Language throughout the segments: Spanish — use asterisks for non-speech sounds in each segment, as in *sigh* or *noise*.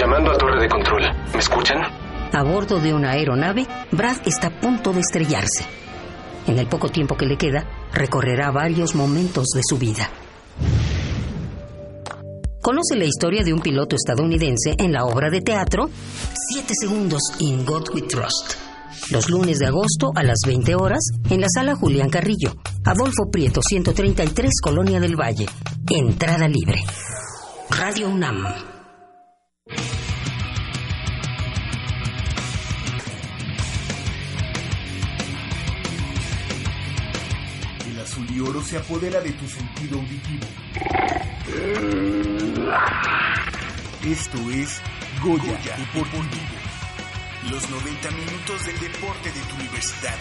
Llamando a torre de control. ¿Me escuchan? A bordo de una aeronave, Brad está a punto de estrellarse. En el poco tiempo que le queda, recorrerá varios momentos de su vida. Conoce la historia de un piloto estadounidense en la obra de teatro Siete segundos in God We Trust. Los lunes de agosto a las 20 horas en la sala Julián Carrillo, Adolfo Prieto 133, Colonia del Valle. Entrada libre. Radio UNAM. Se apodera de tu sentido auditivo. Esto es Goya, Goya Deportivo. Los 90 minutos del deporte de tu universidad.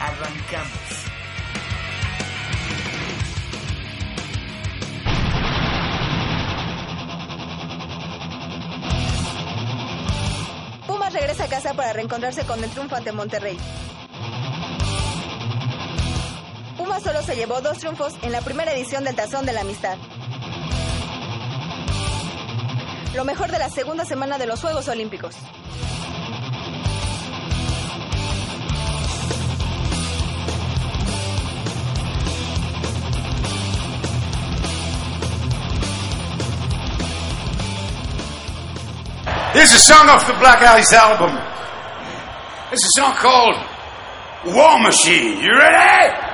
Arrancamos. Pumas regresa a casa para reencontrarse con el triunfo ante Monterrey. Solo se llevó dos triunfos en la primera edición del Tazón de la Amistad. Lo mejor de la segunda semana de los Juegos Olímpicos. Here's a song off the Black Ice album. It's a song called War Machine. You ready?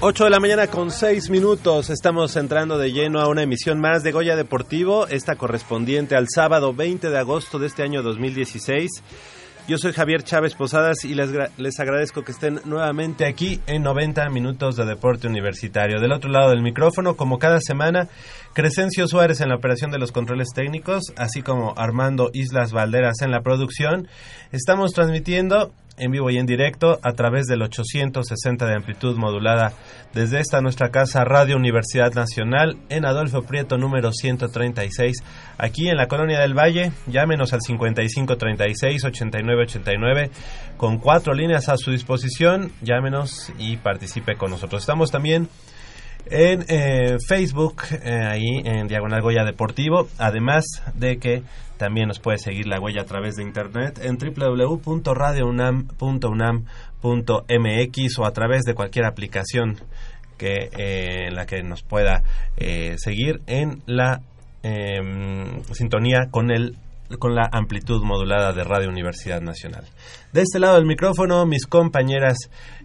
De la mañana con 6 minutos. Estamos entrando de lleno a una emisión más de Goya Deportivo, esta correspondiente al sábado 20 de agosto de este año 2016. Yo soy Javier Chávez Posadas y les, les agradezco que estén nuevamente aquí en 90 minutos de deporte universitario. Del otro lado del micrófono, como cada semana, Crescencio Suárez en la operación de los controles técnicos, así como Armando Islas Valderas en la producción. Estamos transmitiendo en vivo y en directo a través del 860 de amplitud modulada desde esta nuestra casa Radio Universidad Nacional en Adolfo Prieto número 136 aquí en la Colonia del Valle. Llámenos al 5536 8989 con cuatro líneas a su disposición. Llámenos y participe con nosotros. Estamos también en eh, Facebook, eh, ahí en Diagonal Goya Deportivo, además de que también nos puede seguir la huella a través de internet en www.radiounam.unam.mx o a través de cualquier aplicación que eh, en la que nos pueda seguir en la em, sintonía con el con la amplitud modulada de Radio Universidad Nacional. De este lado del micrófono, mis compañeras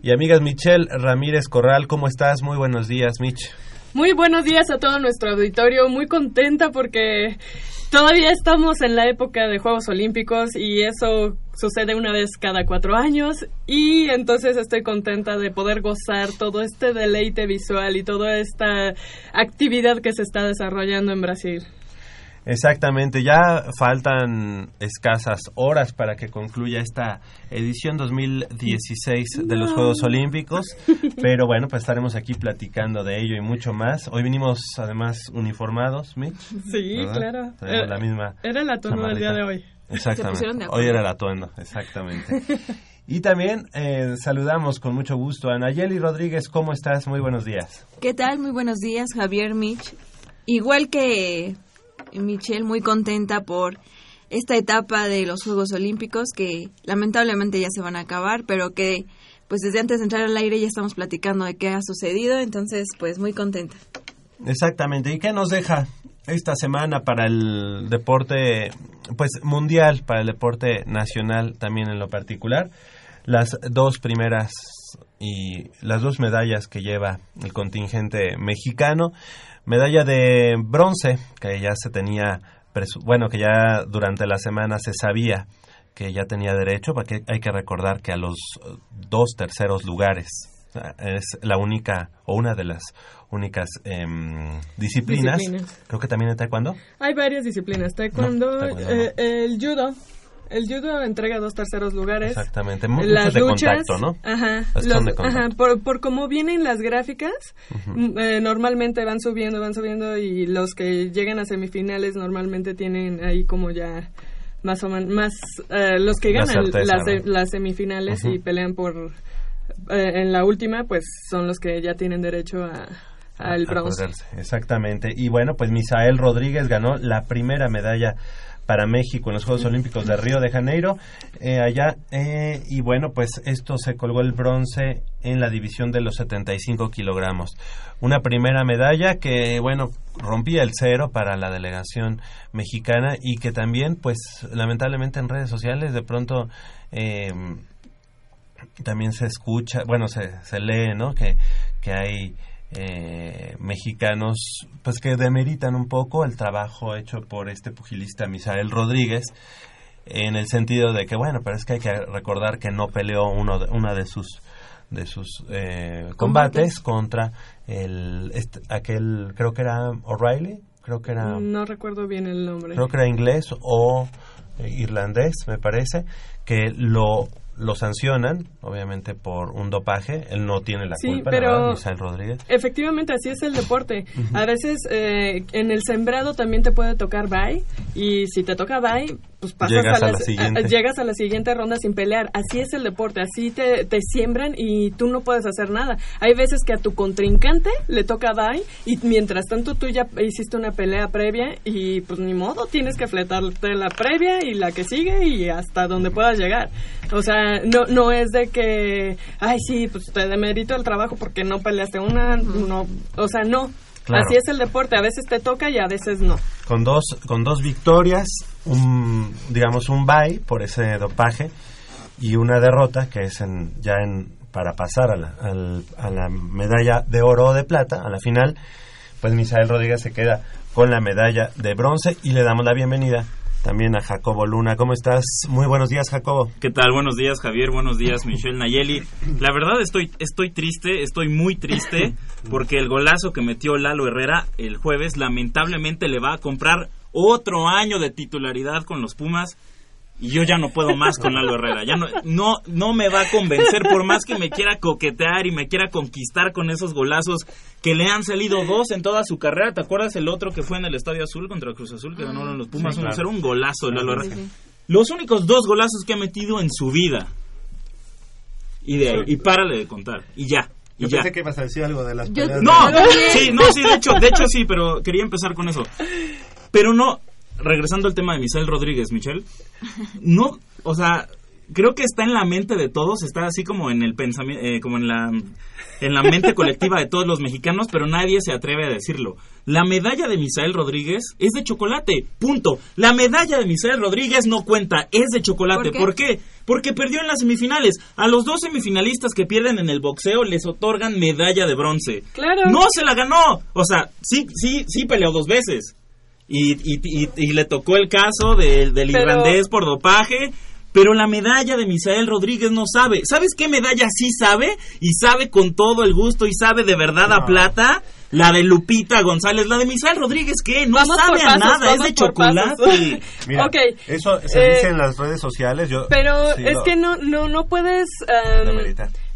y amigas Michelle Ramírez Corral, ¿cómo estás? Muy buenos días, Mich. Muy buenos días a todo nuestro auditorio, muy contenta porque todavía estamos en la época de Juegos Olímpicos y eso sucede una vez cada cuatro años y entonces estoy contenta de poder gozar todo este deleite visual y toda esta actividad que se está desarrollando en Brasil. Exactamente, ya faltan escasas horas para que concluya esta edición 2016 de los Juegos Olímpicos, *laughs* pero bueno, pues estaremos aquí platicando de ello y mucho más. Hoy vinimos además uniformados, Mitch. Sí, claro. Era, la misma era el atuendo del día de hoy. Exactamente. Hoy era el atuendo, exactamente. Y también eh, saludamos con mucho gusto a Nayeli Rodríguez. ¿Cómo estás? Muy buenos días. ¿Qué tal? Muy buenos días, Javier Mitch. Igual que Michelle muy contenta por esta etapa de los Juegos Olímpicos que lamentablemente ya se van a acabar, pero que pues desde antes de entrar al aire ya estamos platicando de qué ha sucedido, entonces pues muy contenta. Exactamente, ¿y qué nos deja esta semana para el deporte pues mundial, para el deporte nacional también en lo particular? Las dos primeras y las dos medallas que lleva el contingente mexicano Medalla de bronce, que ya se tenía, bueno, que ya durante la semana se sabía que ya tenía derecho, porque hay que recordar que a los dos terceros lugares es la única o una de las únicas em, disciplinas. Creo que también en taekwondo. Hay varias disciplinas. Taekwondo, eh, el judo, el judo entrega dos terceros lugares. Exactamente, las de contacto, ¿no? Ajá, ajá por, por cómo vienen las gráficas, eh, normalmente van subiendo, van subiendo y los que llegan a semifinales normalmente tienen ahí como ya más o menos, más, eh, los que ganan las, las semifinales y pelean por, eh, en la última, pues son los que ya tienen derecho a al bronce. Exactamente. Y bueno, pues Misael Rodríguez ganó la primera medalla para México en los Juegos Olímpicos de Río de Janeiro, eh, allá, eh, y bueno, pues esto se colgó el bronce en la división de los 75 kilogramos. Una primera medalla que, bueno, rompía el cero para la delegación mexicana y que también, pues, lamentablemente en redes sociales de pronto... Eh, también se escucha, bueno, se, se lee, ¿no? Que, que hay eh, mexicanos pues que demeritan un poco el trabajo hecho por este pugilista Misael Rodríguez en el sentido de que bueno pero es que hay que recordar que no peleó uno de, una de sus de sus eh, combates. contra el este, aquel creo que era O'Reilly creo que era no recuerdo bien el nombre. creo que era inglés o eh, irlandés me parece que lo lo sancionan, obviamente por un dopaje. Él no tiene la culpa, pero Rodríguez. Efectivamente, así es el deporte. A veces eh, en el sembrado también te puede tocar bye y si te toca bye, pues pasas llegas a, la, siguiente. llegas a la siguiente ronda sin pelear. Así es el deporte, así te, te siembran y tú no puedes hacer nada. Hay veces que a tu contrincante le toca bye y mientras tanto tú ya hiciste una pelea previa y pues ni modo, tienes que fletarte la previa y la que sigue y hasta donde puedas llegar. O sea, no, no es de que, ay, sí, pues te demerito el trabajo porque no peleaste una, no, o sea, no. Así es el deporte, a veces te toca y a veces no. Con dos, con dos victorias, un, digamos un bye por ese dopaje y una derrota que es en, ya en, para pasar a la, a la medalla de oro o de plata, a la final, pues Misael Rodríguez se queda con la medalla de bronce y le damos la bienvenida también a Jacobo Luna. ¿Cómo estás? Muy buenos días, Jacobo. ¿Qué tal? Buenos días, Javier. Buenos días, Michelle Nayeli. La verdad estoy, estoy triste, estoy muy triste, *laughs* porque el golazo que metió Lalo Herrera el jueves lamentablemente le va a comprar otro año de titularidad con los Pumas y yo ya no puedo más con Lalo Herrera. Ya no, no, no me va a convencer por más que me quiera coquetear y me quiera conquistar con esos golazos que le han salido dos en toda su carrera. ¿Te acuerdas el otro que fue en el Estadio Azul contra Cruz Azul que ganaron los Pumas? Sí, claro. Era un golazo Lalo Herrera. Los únicos dos golazos que ha metido en su vida. Y de ahí, y párale de contar. Y ya. Y Yo ya. pensé que ibas a decir algo de las Yo- peleas No, de- sí, no, sí, de hecho, de hecho sí, pero quería empezar con eso. Pero no, regresando al tema de Michelle Rodríguez, Michelle, no, o sea, creo que está en la mente de todos, está así como en el pensamiento, como en la, en la mente colectiva de todos los mexicanos, pero nadie se atreve a decirlo. La medalla de Misael Rodríguez es de chocolate, punto. La medalla de Misael Rodríguez no cuenta, es de chocolate. ¿Por ¿Por qué? Porque perdió en las semifinales. A los dos semifinalistas que pierden en el boxeo les otorgan medalla de bronce. Claro. No se la ganó. O sea, sí, sí, sí peleó dos veces. Y, y, y- y le tocó el caso del, del Pero- irlandés por dopaje. Pero la medalla de Misael Rodríguez no sabe. ¿Sabes qué medalla sí sabe? Y sabe con todo el gusto y sabe de verdad a No. plata. La de Lupita González. La de Misael Rodríguez, ¿qué? No Vamos sabe a nada. Es de chocolate. pasos. *laughs* Mira, Ok, eso se eh, dice en las redes sociales. Yo, Pero sí es lo- que no, no, no puedes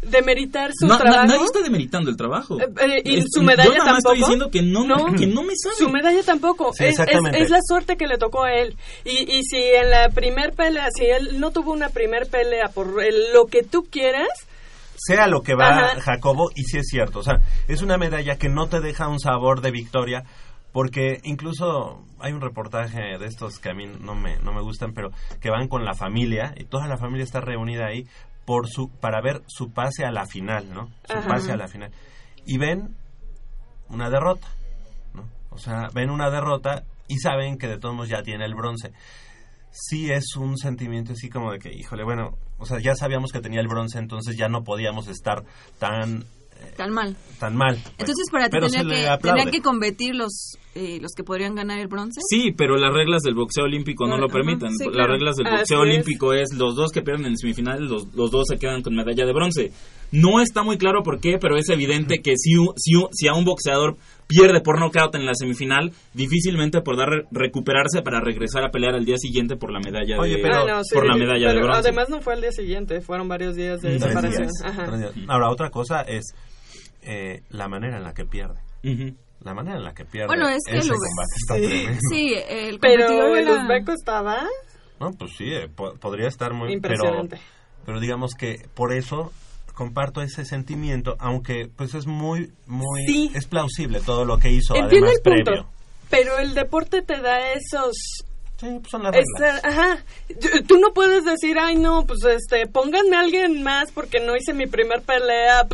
Demeritar. su No, na- trabajo. nadie está demeritando el trabajo. Eh, eh, y Es- su medalla yo nada más tampoco. estoy diciendo que no, que no me sabe. Su medalla tampoco. Sí, es, es- exactamente. es la suerte que le tocó a él. Y, y si en la primer pelea, si él no tuvo una primer pelea por el- lo que tú quieras, sea lo que va Ajá. Jacobo, y sí es cierto, o sea, es una medalla que no te deja un sabor de victoria, porque incluso hay un reportaje de estos que a mí no me, no me gustan, pero que van con la familia, y toda la familia está reunida ahí por su, para ver su pase a la final, ¿no? Su Ajá. pase a la final. Y ven una derrota, ¿no? O sea, ven una derrota y saben que de todos modos ya tiene el bronce. Sí es un sentimiento así como de que, híjole, bueno, o sea, ya sabíamos que tenía el bronce, entonces ya no podíamos estar tan Tan mal. tan mal. Entonces, para ti tendría que, tendrían que competir los, eh, los que podrían ganar el bronce. Sí, pero las reglas del boxeo olímpico no Ah, lo permiten. sí, Las claro. reglas del Así boxeo olímpico es los dos que pierden en semifinales, los, los dos se quedan con medalla de bronce. No está muy claro por qué, pero es evidente que si, un- si, un- si a un boxeador pierde por nocaut en la semifinal, difícilmente podrá re- recuperarse para regresar a pelear al día siguiente por la medalla Oye, de pero- Ah, no, sí, por la medalla de bronce. Además no fue el día siguiente, fueron varios días de separación. Ahora, otra cosa es eh, la manera en la que pierde. La manera en la que pierde Bueno, es que ese lo- combate está Sí. tremendo. Sí, el Pero el era- uzbeco estaba No, pues sí, eh, po- podría estar muy... Pero, impresionante. pero digamos que por eso comparto ese sentimiento, aunque pues es muy, muy... Sí. Es plausible todo lo que hizo, Entiendo además, el punto. previo. Pero el deporte te da esos Sí, pues son las reglas. Esta- ajá. Tú no puedes decir, ay, no, pues este, pónganme a alguien más porque no hice mi primer pelea.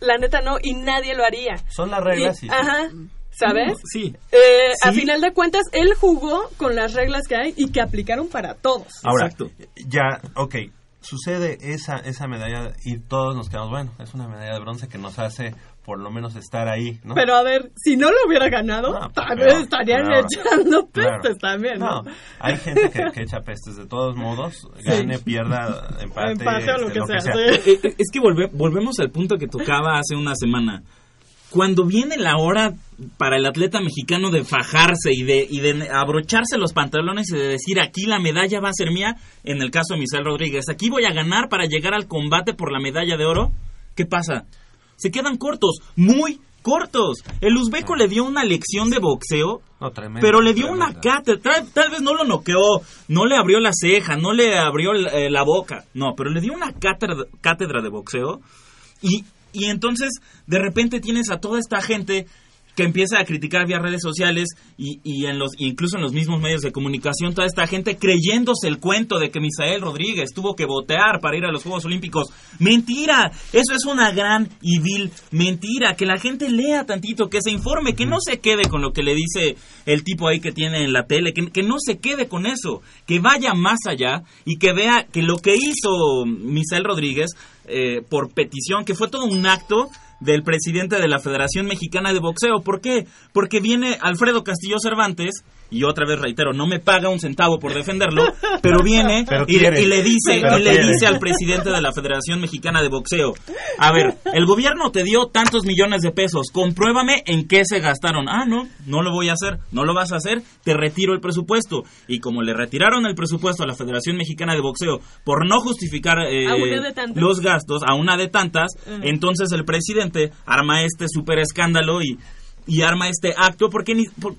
La neta no, y nadie lo haría. Son las reglas y... sí. Ajá. ¿Sabes? Sí. Eh, A final de cuentas, él jugó con las reglas que hay y que aplicaron para todos. Ahora, Exacto. ya, ok, sucede esa, esa medalla y todos nos quedamos, bueno, es una medalla de bronce que nos hace por lo menos estar ahí, ¿no? Pero a ver, si no lo hubiera ganado, No, pues, tal vez estarían echando Claro. pestes también, ¿no? No, hay gente que, *laughs* que echa pestes de todos modos, gane, pierda, empate, Empate o lo este, que sea, Eh, eh, Es que volve- volvemos al punto que tocaba hace una semana. Cuando viene la hora para el atleta mexicano de fajarse y de, y de abrocharse los pantalones y de decir aquí la medalla va a ser mía, en el caso de Misael Rodríguez, aquí voy a ganar para llegar al combate por la medalla de oro, ¿qué pasa? Se quedan cortos, muy cortos. El uzbeco le dio una lección de boxeo No, tremendo, pero le dio una cátedra. Tal, tal vez no lo noqueó, no le abrió la ceja, no le abrió eh, la boca. No, pero le dio una cátedra, cátedra de boxeo. Y, y entonces, de repente tienes a toda esta gente que empieza a criticar vía redes sociales y, y en los incluso en los mismos medios de comunicación toda esta gente creyéndose el cuento de que Misael Rodríguez tuvo que botear para ir a los Juegos Olímpicos. Mentira, eso es una gran y vil mentira, que la gente lea tantito, que se informe, que no se quede con lo que le dice el tipo ahí que tiene en la tele, que, que no se quede con eso, que vaya más allá y que vea que lo que hizo Misael Rodríguez eh, por petición, que fue todo un acto del presidente de la Federación Mexicana de Boxeo. ¿Por qué? Porque viene Alfredo Castillo Cervantes y otra vez reitero, no me paga un centavo por defenderlo, *laughs* pero viene *laughs* Pero y, quiere. y le dice Pero y le dice al presidente de la Federación Mexicana de Boxeo, a ver, el gobierno te dio tantos millones de pesos, compruébame en qué se gastaron. Ah, no, no lo voy a hacer, no lo vas a hacer, te retiro el presupuesto. Y como le retiraron el presupuesto a la Federación Mexicana de Boxeo por no justificar eh, los gastos a una de tantas, Ajá. entonces el presidente arma este super escándalo y, y arma este acto porque ni por-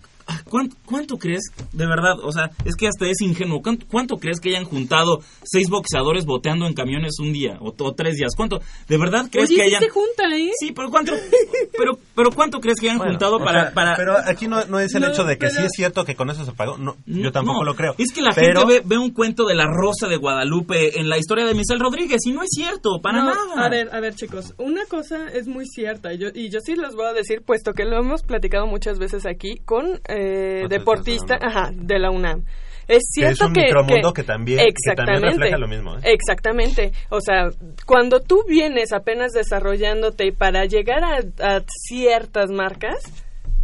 ¿cuánto, cuánto crees de verdad? O sea, es que hasta es ingenuo. ¿Cuánto, cuánto crees que hayan juntado seis boxeadores boteando en camiones un día o, o tres días? ¿Cuánto? ¿De verdad crees Oye, que sí hayan se juntan ahí. Sí, pero cuánto *laughs* pero pero cuánto crees que hayan Bueno, juntado para, sea, para Pero aquí no, no es el No, hecho de que pero- sí es cierto que con eso se pagó. No, yo tampoco No, lo creo. Es que la pero, gente ve, ve un cuento de la Rosa de Guadalupe en la historia de Michelle Rodríguez y no es cierto, para No, nada. A ver, a ver, chicos, una cosa es muy cierta y yo, y yo sí les voy a decir, puesto que lo hemos platicado muchas veces aquí con eh, Otros deportistas de la ajá, de la UNAM. Es Que es cierto un que, micromundo que también- que también exactamente, refleja lo mismo, ¿eh? Exactamente. O sea, cuando tú vienes apenas desarrollándote y para llegar a, a ciertas marcas,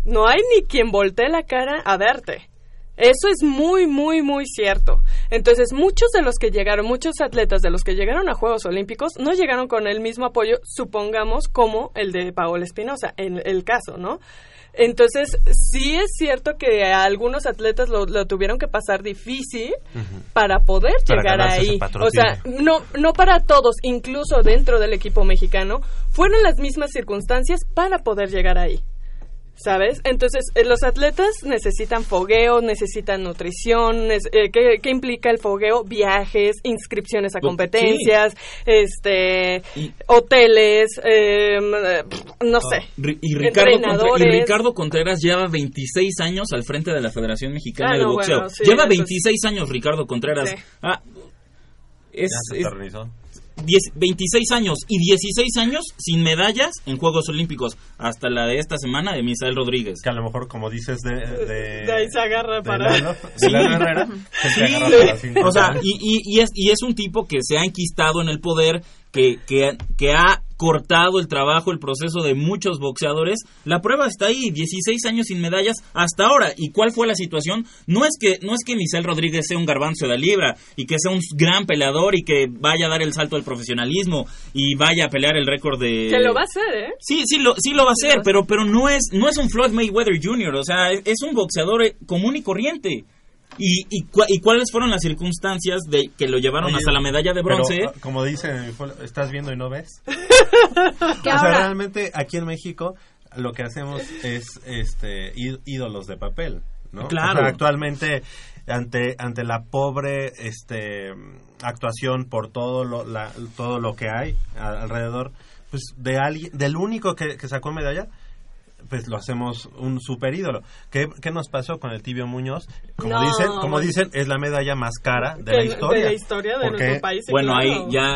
no hay ni quien voltee la cara a verte. Eso es muy, muy, muy cierto. Entonces, muchos de los que llegaron, muchos atletas de los que llegaron a Juegos Olímpicos, no llegaron con el mismo apoyo, supongamos, como el de Paola Espinosa, en el caso, ¿no? Entonces, sí es cierto que a algunos atletas lo, lo tuvieron que pasar difícil para poder Para llegar ahí. O sea, no, no para todos, incluso dentro del equipo mexicano, fueron las mismas circunstancias para poder llegar ahí. ¿Sabes? Entonces, eh, los atletas necesitan fogueo, necesitan nutrición. eh, ¿qué, qué implica el fogueo? Viajes, inscripciones a Pues, competencias, este, hoteles, eh, no sé. Ri- Y Ricardo, Contre- y. Ricardo Contreras lleva 26 años al frente de la Federación Mexicana Ah, de no, Boxeo. bueno, sí, lleva entonces- 26 años Ricardo Contreras. Sí. Ah, es, Ya se es eternizó. 10 26 años y 16 años sin medallas en Juegos Olímpicos. Hasta la de esta semana de Misael Rodríguez. Que a lo mejor, como dices, de... De, De ahí se agarra de para... Lalo, de Sí. Lalo Herrera, se Sí, agarra para cinco o sea, y, y, y es, y es un tipo que se ha enquistado en el poder, que, que, que ha cortado el trabajo, el proceso de muchos boxeadores. La prueba está ahí, 16 años sin medallas hasta ahora. ¿Y cuál fue la situación? No es que no es que Michel Rodríguez sea un garbanzo de la libra y que sea un gran peleador y que vaya a dar el salto al profesionalismo y vaya a pelear el récord de... Que lo va a hacer, ¿eh? Sí, sí lo, sí lo va a hacer, pero, pero no es, no es un Floyd Mayweather Jr., o sea, es, es un boxeador eh, común y corriente. Y, y, cua- y cuáles fueron las circunstancias de que lo llevaron Oye, hasta la medalla de bronce? pero, ah, como dicen, ¿estás viendo y no ves? *laughs* O sea, ahora- realmente aquí en México lo que hacemos es este ídolos de papel, ¿no? Claro. O sea, actualmente ante ante la pobre este actuación por todo lo la- todo lo que hay alrededor, pues de alguien del único que, que sacó medalla pues lo hacemos un super ídolo. ¿Qué, qué nos pasó con el Tibio Muñoz? Como No, dicen, como bueno. dicen, es la medalla más cara de la de historia. la historia de Porque- nuestro país. bueno, claro.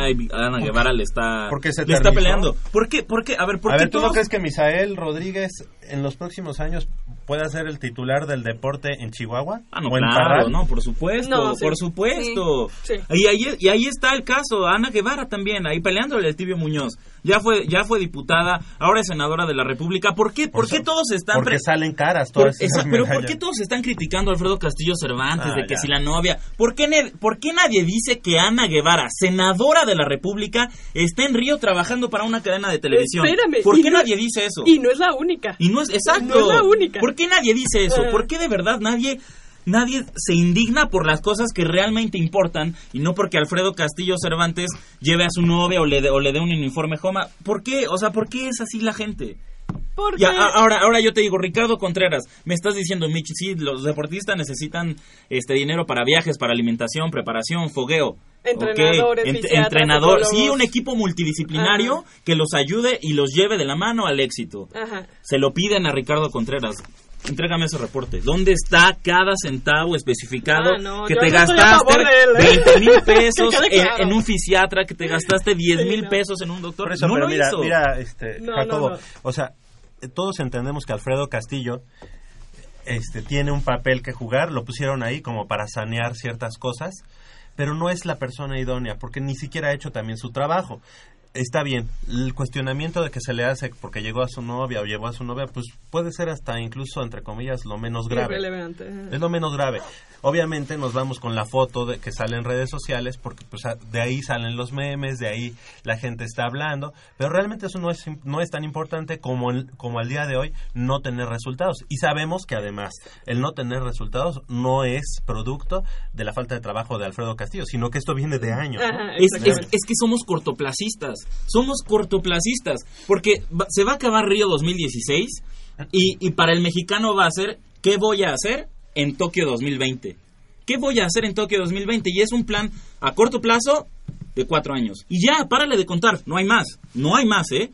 ahí ya Ana Guevara le está, porque se le está peleando. ¿Por qué? ¿Por qué? A ver, ¿por A qué ver, ¿tú no todos- crees que Misael Rodríguez en los próximos años pueda ser el titular del deporte en Chihuahua? Ah, no, ¿O en claro, Parral? no, por supuesto, No, sí. por supuesto. Sí, sí. Y, ahí, y ahí está el caso, Ana Guevara también, ahí peleándole al Tibio Muñoz. Ya fue, ya fue diputada, ahora es senadora de la República. ¿Por qué, por Por qué todos están... Porque pre- salen caras por- todas esas esa- pero ¿por qué todos están criticando a Alfredo Castillo Cervantes Ah, de que ya. si la novia? ¿Por qué, ne- ¿Por qué nadie dice que Ana Guevara, senadora de la República, está en Río trabajando para una cadena de televisión? Espérame, ¿Por qué no- nadie dice eso? Y no es la única. Y no es exacto. No es la única. ¿Por qué nadie dice eso? ¿Por qué de verdad nadie nadie se indigna por las cosas que realmente importan y no porque Alfredo Castillo Cervantes lleve a su novia o le dé o le dé un uniforme Joma? ¿Por qué? O sea, ¿por qué es así la gente? Porque Ya, ahora, ahora yo te digo, Ricardo Contreras, me estás diciendo, Mitch, sí, los deportistas necesitan este dinero para viajes, para alimentación, preparación, fogueo. Entrenadores, Ok, fisiatras, entrenador, sí, un equipo multidisciplinario Ajá. que los ayude y los lleve de la mano al éxito. Ajá. Se lo piden a Ricardo Contreras. Entrégame ese reporte. ¿Dónde está cada centavo especificado Ah, no, que te no gastaste él, ¿eh? 20 mil *laughs* pesos en, claro. en un fisiatra, que te gastaste 10 Sí, mil no. pesos en un doctor? Eso, no pero lo mira, hizo. mira, este, No, Jacobo, no, no. o sea, todos entendemos que Alfredo Castillo este, tiene un papel que jugar, lo pusieron ahí como para sanear ciertas cosas, pero no es la persona idónea, porque ni siquiera ha hecho también su trabajo. Está bien. El cuestionamiento de que se le hace porque llegó a su novia o llevó a su novia, pues puede ser hasta incluso, entre comillas, lo menos grave. Irrelevante. Es lo menos grave. Obviamente nos vamos con la foto de que sale en redes sociales porque pues de ahí salen los memes, de ahí la gente está hablando, pero realmente eso no es no es tan importante como el- como al día de hoy no tener resultados y sabemos que además el no tener resultados no es producto de la falta de trabajo de Alfredo Castillo, sino que esto viene de años. ¿no? Es, es- es que somos cortoplacistas. Somos cortoplacistas. Porque va- se va a acabar Río 2016 y, y para el mexicano va a ser ¿qué voy a hacer en Tokio 2020? ¿Qué voy a hacer en Tokio 2020? Y es un plan a corto plazo de cuatro años. Y ya, párale de contar. No hay más. No hay más, ¿eh?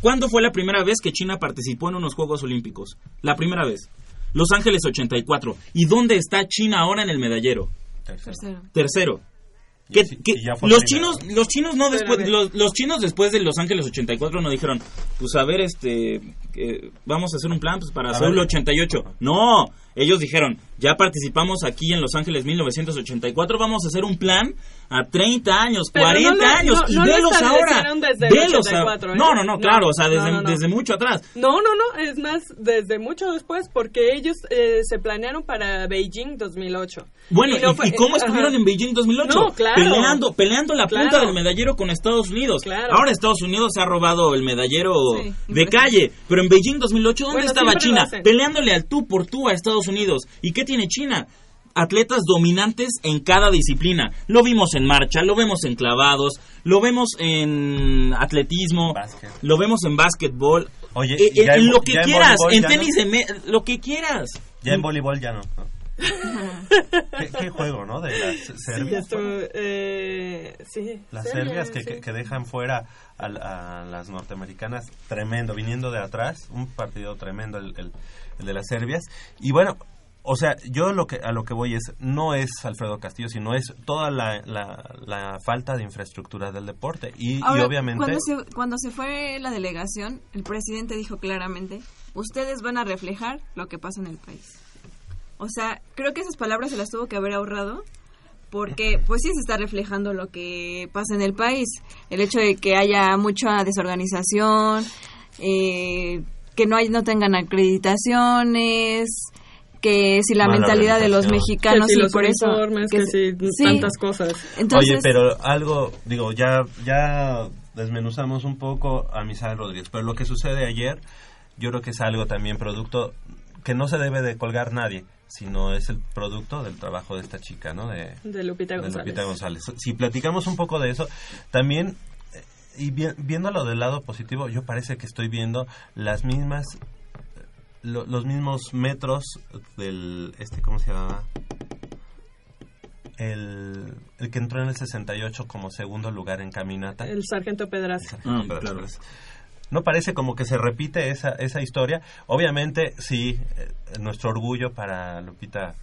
¿Cuándo fue la primera vez que China participó en unos Juegos Olímpicos? La primera vez. Los Ángeles 84. ¿Y dónde está China ahora en el medallero? Tercero. Tercero. Los chinos los chinos no después los, los chinos después de Los Ángeles 84 no dijeron pues a ver este eh, vamos a hacer un plan pues para A Seúl ver. 88 no ellos dijeron ya participamos aquí en Los Ángeles 1984 vamos a hacer un plan a 30 años Pero 40 no lo- años no- y no lo velos ahora desde el velos a- 84, ¿eh? no no no claro o sea desde, mucho atrás No, no, no, es más, desde mucho después, porque ellos eh, se planearon para Beijing 2008. Bueno, no ¿y, fue- y cómo estuvieron en Beijing 2008? No, claro. Peleando, peleando la punta del medallero con Estados Unidos. Claro. Ahora Estados Unidos se ha robado el medallero Sí, de calle. Pero en Beijing 2008, ¿dónde Bueno, estaba China? Peleándole al tú por tú a Estados Unidos. ¿Y qué tiene China? Atletas dominantes en cada disciplina. Lo vimos en marcha, lo vemos en clavados, lo vemos en atletismo, lo vemos en básquetbol. Oye, Eh, ya en en lo que en quieras, en tenis, de me- lo que quieras. Ya en voleibol ya no. no. ¿Qué, qué juego, ¿no? De las Sí, Serbias. esto, eh, sí, Las Serbia, serbias que, sí. que- que dejan fuera a, a las norteamericanas, tremendo, viniendo de atrás, un partido tremendo el, el- el de las serbias. Y bueno, o sea, yo lo que a lo que voy es, no es Alfredo Castillo, sino es toda la, la, la falta de infraestructura del deporte. Y, y obviamente... Cuando se, cuando se fue la delegación, el presidente dijo claramente, ustedes van a reflejar lo que pasa en el país. O sea, creo que esas palabras se las tuvo que haber ahorrado porque *laughs* pues sí se está reflejando lo que pasa en el país. El hecho de que haya mucha desorganización, eh, que no hay, no tengan acreditaciones, que si la Mala mentalidad de los mexicanos que si y los por eso que, se- si sí. tantas cosas. Entonces, Oye, pero algo, digo, ya, ya desmenuzamos un poco a Misael Rodríguez, pero lo que sucede ayer, yo creo que es algo también producto que no se debe de colgar nadie, sino es el producto del trabajo de esta chica, ¿no? De, De Lupita de González. Lupita González. Si platicamos un poco de eso, también, y vi- viéndolo del lado positivo, yo parece que estoy viendo las mismas, lo- los mismos metros del, este, ¿cómo se llama? El, el que entró en el 68 como segundo lugar en caminata. El sargento Pedraza. Ah, claro. No parece como que se repite esa, esa historia. Obviamente, sí, eh, nuestro orgullo para Lupita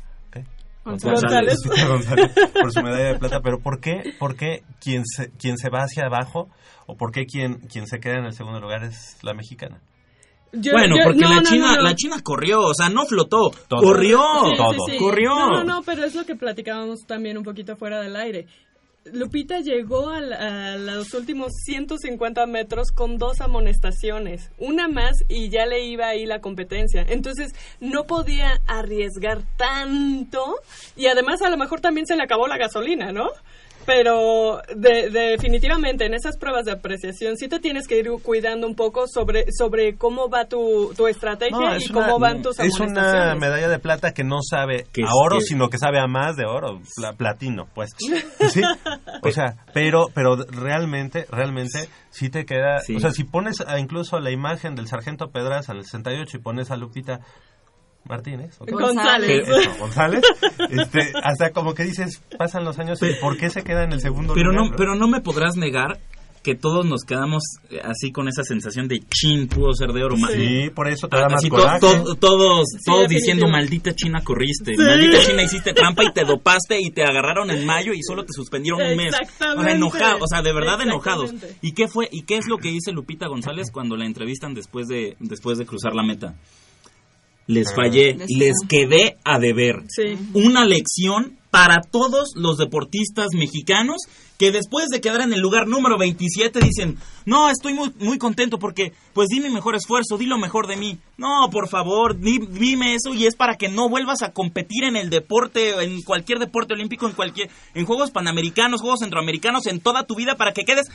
*laughs* por su medalla de plata. Pero ¿por qué, por qué quien, se, quien se va hacia abajo o por qué quien, quien se queda en el segundo lugar es la mexicana? Yo- bueno, yo- porque no, la China no, no. la China corrió, o sea, no flotó, Todo. corrió, Sí, sí, Todo. sí. corrió. No, no, no, pero es lo que platicábamos también un poquito fuera del aire. Lupita llegó a, los últimos 150 metros con dos amonestaciones, una más y ya le iba ahí la competencia. Entonces no podía arriesgar tanto y además a lo mejor también se le acabó la gasolina, ¿no? Pero de- definitivamente en esas pruebas de apreciación sí te tienes que ir cuidando un poco sobre, sobre cómo va tu, tu estrategia No, y cómo van tus Es una medalla de plata que no sabe Que a oro, que- sino que sabe a más de oro, pla- platino, pues. *laughs* ¿Sí? O sea, pero, pero realmente, realmente, sí te queda... Sí. O sea, si pones a- incluso la imagen del sargento Pedraza en el 68 y pones a Lupita Martínez. González. Eh, eso, González, este, hasta como que dices, pasan los años y ¿por qué se queda en el segundo Pero lugar? no, pero no me podrás negar que todos nos quedamos eh, así con esa sensación de chin pudo ser de oro. ma- Sí, por eso te Ah, da más así to- coraje. to- todos todos diciendo maldita China corriste, maldita China hiciste trampa y te dopaste y te agarraron en mayo y solo te suspendieron un mes. O sea, Exactamente. enojados, o sea, de verdad enojados. ¿Y qué fue y qué es lo que dice Lupita González cuando la entrevistan después de después de cruzar la meta? Les Ah. fallé, Les les quedé a deber. Sí. Una lección para todos los deportistas mexicanos que después de quedar en el lugar número 27 dicen, no, estoy muy, muy contento porque pues di mi mejor esfuerzo, di lo mejor de mí. No, por favor, di- dime eso y es para que no vuelvas a competir en el deporte, en cualquier deporte olímpico, en cualquier, en Juegos Panamericanos, Juegos Centroamericanos, en toda tu vida para que quedes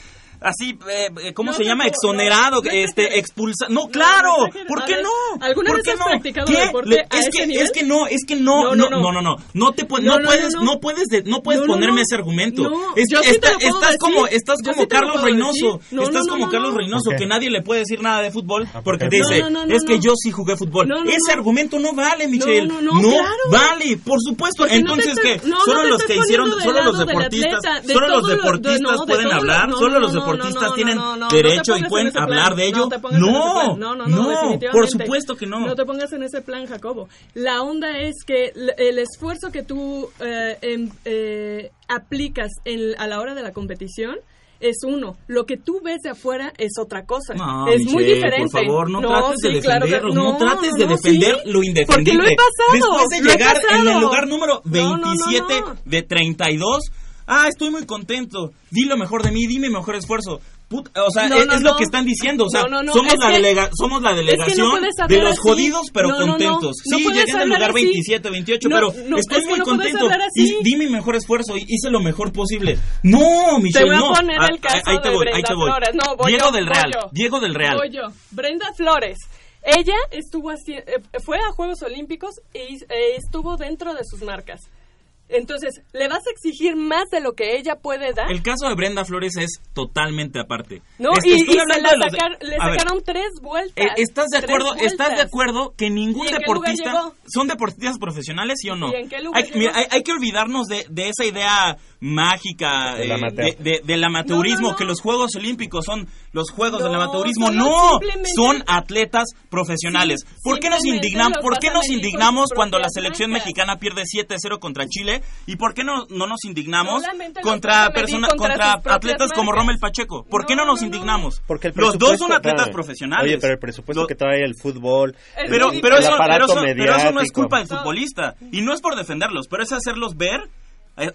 así, eh, ¿cómo No se llama? puedo- Exonerado, no, no este, expulsado. No, claro. ¿por qué no? ¿alguna ¿Por vez qué has no? practicado ¿Qué? deporte Le- a es ese que, nivel? es que no, es que no, No, no, no, no, no. no, no, no te pu- No, no no, puedes, no, no, no. puedes, de- no puedes No, no, ponerme no. ese argumento. No, Es- yo sí te lo puedo estás decir. como, estás Yo como sí Carlos Reynoso, estás no, como no, Carlos no. Reynoso, que nadie le puede decir nada de fútbol porque qué? dice, No, no, no, es que no. yo sí jugué fútbol. No, no, ese no. argumento no vale, Michelle. No, no, no, claro. vale, por supuesto. Porque Entonces, ¿qué? no, no solo los que hicieron, solo los deportistas, solo los deportistas pueden hablar, no, solo no, los no, deportistas no, no, tienen no, no, no derecho y pueden hablar de ello. No, No, no, no, no, no, por supuesto que no. No te pongas en ese plan, Jacobo. La onda es que el esfuerzo que tú eh, em- eh, aplicas en- a la hora de la competición es uno. Lo que tú ves de afuera es otra cosa. No, es muy Michelle, diferente. Por favor, no, trates de sí, claro defenderlos, no, trates de no, defender sí, lo indefendible. Porque lo he pasado. Después de llegar en el lugar número No, no, no, 27 no. de 32, ah, estoy muy contento. Di lo mejor de mí, di mi mejor esfuerzo. Put- o sea, No, es, no, es lo no. que están diciendo. O sea, somos, la delega- somos la es que no delegación de los así. jodidos, pero contentos. Sí, llegué en el lugar así. 27, 28, No, pero estoy es muy contento. Y así. di mi mejor esfuerzo, y hice lo mejor posible. No, Michelle, voy a no. poner Ah, el caso ahí te de voy, ahí te voy. Flores. Voy Diego yo, del voy Real, yo. Diego del Real. Brenda Flores. Ella estuvo haci- eh, fue a Juegos Olímpicos y eh, estuvo dentro de sus marcas. Entonces, ¿le vas a exigir más de lo que ella puede dar? El caso de Brenda Flores es totalmente aparte. No, y, estoy y se hablando la de los de- sacar- le ver, sacaron tres vueltas. eh, ¿Estás de acuerdo? ¿Estás de acuerdo que ningún ¿Y en qué lugar deportista llegó? son deportistas profesionales, sí o no? ¿Y en qué lugar hay, mira, hay, hay que olvidarnos de, de esa idea mágica eh, de- de- del amateurismo, No, no, no. que los Juegos Olímpicos son los Juegos del amateurismo. No, son atletas profesionales. Sí, ¿Por qué nos indignamos? ¿Por qué nos indignamos cuando la selección marcas. mexicana pierde 7-0 contra Chile? ¿Y por qué no, no nos indignamos contra persona, contra atletas como. Rommel Pacheco? ¿Por qué no No, nos no, no. indignamos? Porque el Los dos son atletas profesionales. Oye, pero el presupuesto Lo- que trae el fútbol, Es pero, el- pero, el eso, pero, aparato eso, pero eso no es culpa del futbolista. Y no es por defenderlos, pero es hacerlos ver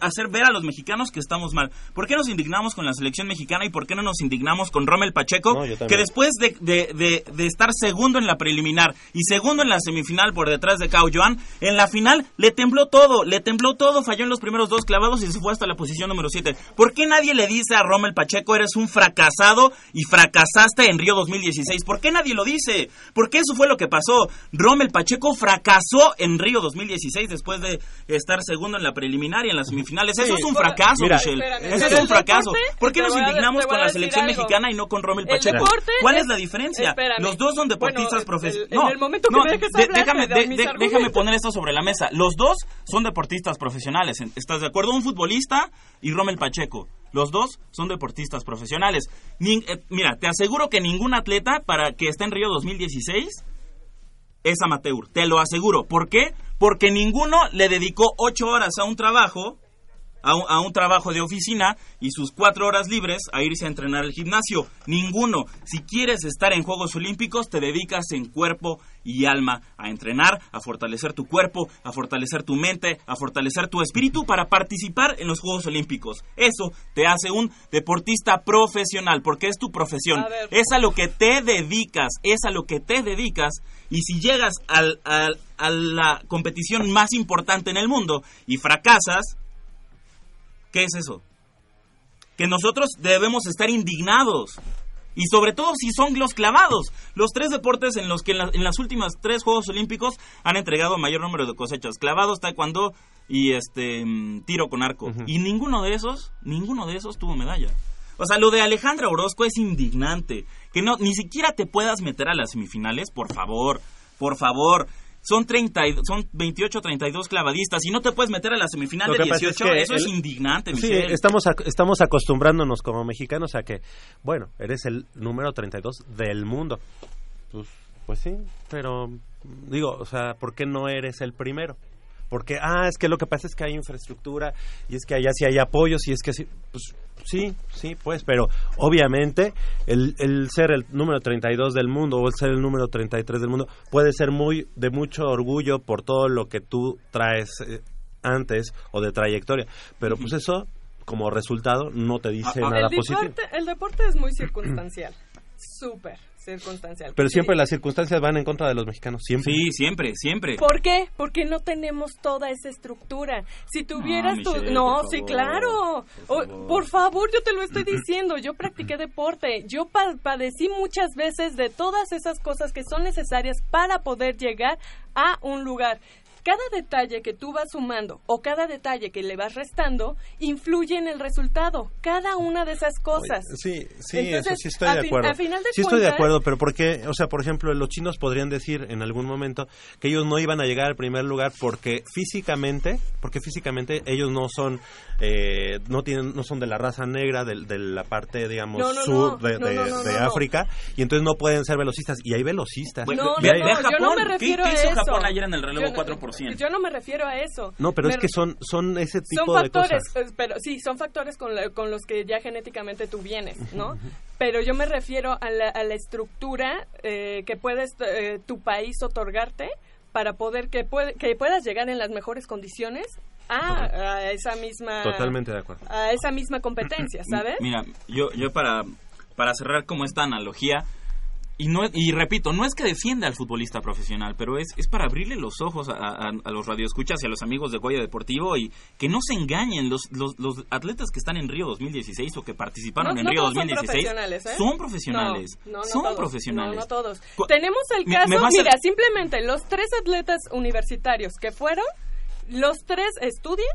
hacer ver a los mexicanos que estamos mal. ¿Por qué nos indignamos con la selección mexicana y por qué no nos indignamos con Rommel Pacheco? No, que después de, de- de- de estar segundo en la preliminar y segundo en la semifinal por detrás de Cao Joan, en la final le tembló todo, le tembló todo, falló en los primeros dos clavados y se fue hasta la posición número 7. ¿Por qué nadie le dice a Rommel Pacheco, eres un fracasado y fracasaste en Río 2016? ¿Por qué nadie lo dice? Porque eso fue lo que pasó. Rommel Pacheco fracasó en Río 2016 después de estar segundo en la preliminar y en las semifinales. Eso es un fracaso, Mira, Michelle. espérame, Eso es un fracaso. deporte, ¿Por qué nos indignamos con la selección algo. mexicana y no con Rommel El Pacheco? deporte ¿Cuál es la diferencia? espérame. Los dos son deportistas Bueno, profesionales. el- en el momento que me dejes hablar, déjame, de- de- déjame poner esto sobre la mesa. Los dos son deportistas profesionales. ¿Estás de acuerdo? Un futbolista y Rommel Pacheco. Los dos son deportistas profesionales. Eh, mira, te aseguro que ningún atleta para que esté en Río 2016 es amateur, te lo aseguro. ¿Por qué? Porque ninguno le dedicó ocho horas a un trabajo, a un, a un trabajo de oficina y sus cuatro horas libres a irse a entrenar al gimnasio. Ninguno. Si quieres estar en Juegos Olímpicos, te dedicas en cuerpo y alma a entrenar, a fortalecer tu cuerpo, a fortalecer tu mente, a fortalecer tu espíritu para participar en los Juegos Olímpicos. Eso te hace un deportista profesional, porque es tu profesión. A ver. Es a lo que te dedicas, es a lo que te dedicas. Y si llegas al- al- a la competición más importante en el mundo y fracasas, ¿qué es eso? Que nosotros debemos estar indignados. Y sobre todo si son los clavados. Los tres deportes en los que en, la- en las últimas tres Juegos Olímpicos han entregado mayor número de cosechas. Clavados, taekwondo y este mm, tiro con arco. Y ninguno de esos, ninguno de esos tuvo medalla. O sea, lo de Alejandra Orozco es indignante. Que no, ni siquiera te puedas meter a las semifinales, por favor, por favor. Son 30, y- son 28, 32 clavadistas y no te puedes meter a la semifinal Lo de que pasa 18. es que Eso es indignante, Sí, estamos, ac- estamos acostumbrándonos como mexicanos a que, bueno, eres el número 32 del mundo. Pues, pues sí, pero digo, o sea, ¿por qué no eres el primero? Porque, ah, es que lo que pasa es que hay infraestructura y es que allá sí hay apoyos y es que sí, pues sí, sí, pues, pero obviamente el, el ser el número 32 del mundo o el ser el número 33 del mundo puede ser muy de mucho orgullo por todo lo que tú traes eh, antes o de trayectoria. Pero pues eso, como resultado, no te dice nada el positivo. deporte, el deporte es muy circunstancial. *clears throat* Súper circunstancial. Pero siempre Sí. las circunstancias van en contra de los mexicanos, siempre. Sí, siempre, siempre. ¿Por qué? Porque no tenemos toda esa estructura. Si tuvieras tu... Michelle, No, por sí, favor, claro. por O- favor. por favor, yo te lo estoy *clears throat* diciendo. Yo practiqué deporte. Yo pa- padecí muchas veces de todas esas cosas que son necesarias para poder llegar a un lugar cada detalle que tú vas sumando o cada detalle que le vas restando influye en el resultado. Cada una de esas cosas. Sí, sí, Entonces, eso sí estoy de acuerdo. Final sí estoy de acuerdo, pero porque, o sea, por ejemplo, los chinos podrían decir en algún momento que ellos no iban a llegar al primer lugar porque físicamente, porque físicamente ellos no son, eh, no tienen, no son de la raza negra de, de la parte, digamos, sur de, de, África y entonces no pueden ser velocistas y hay velocistas. Bueno, no, ¿Qué, hizo? Japón ayer en el reloj yo 4%? Pues yo no me refiero a eso. No, pero es que son, son ese tipo son factores. Eh, pero, sí, son factores con, la, con los que ya genéticamente tú vienes, ¿no? Pero yo me refiero a la, a la estructura eh, que puedes eh, tu país otorgarte para poder que, puede, que puedas llegar en las mejores condiciones a, a, esa misma totalmente de acuerdo a esa misma competencia sabes mira yo yo para para cerrar como esta analogía y no y repito, no es que defienda al futbolista profesional, pero es, es para abrirle los ojos a, a- a los radioescuchas y a los amigos de Goya Deportivo y que no se engañen los, los, los atletas que están en Río 2016 o que participaron No- en no Río todos son 2016 profesionales, ¿eh? son profesionales, No, no, no son todos, profesionales. No, todos. Tenemos el caso, me vas a- mira, simplemente los tres atletas universitarios que fueron, los tres estudian.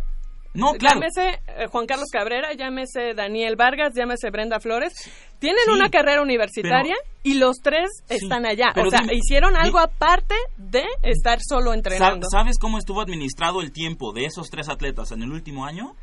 No, claro. Llámese eh, Juan Carlos Cabrera, llámese Daniel Vargas, llámese Brenda Flores. Tienen Sí, una carrera universitaria y los tres están allá. o sea, dime- hicieron algo aparte de estar solo entrenando. ¿Sabes cómo estuvo administrado el tiempo de esos tres atletas en el último año?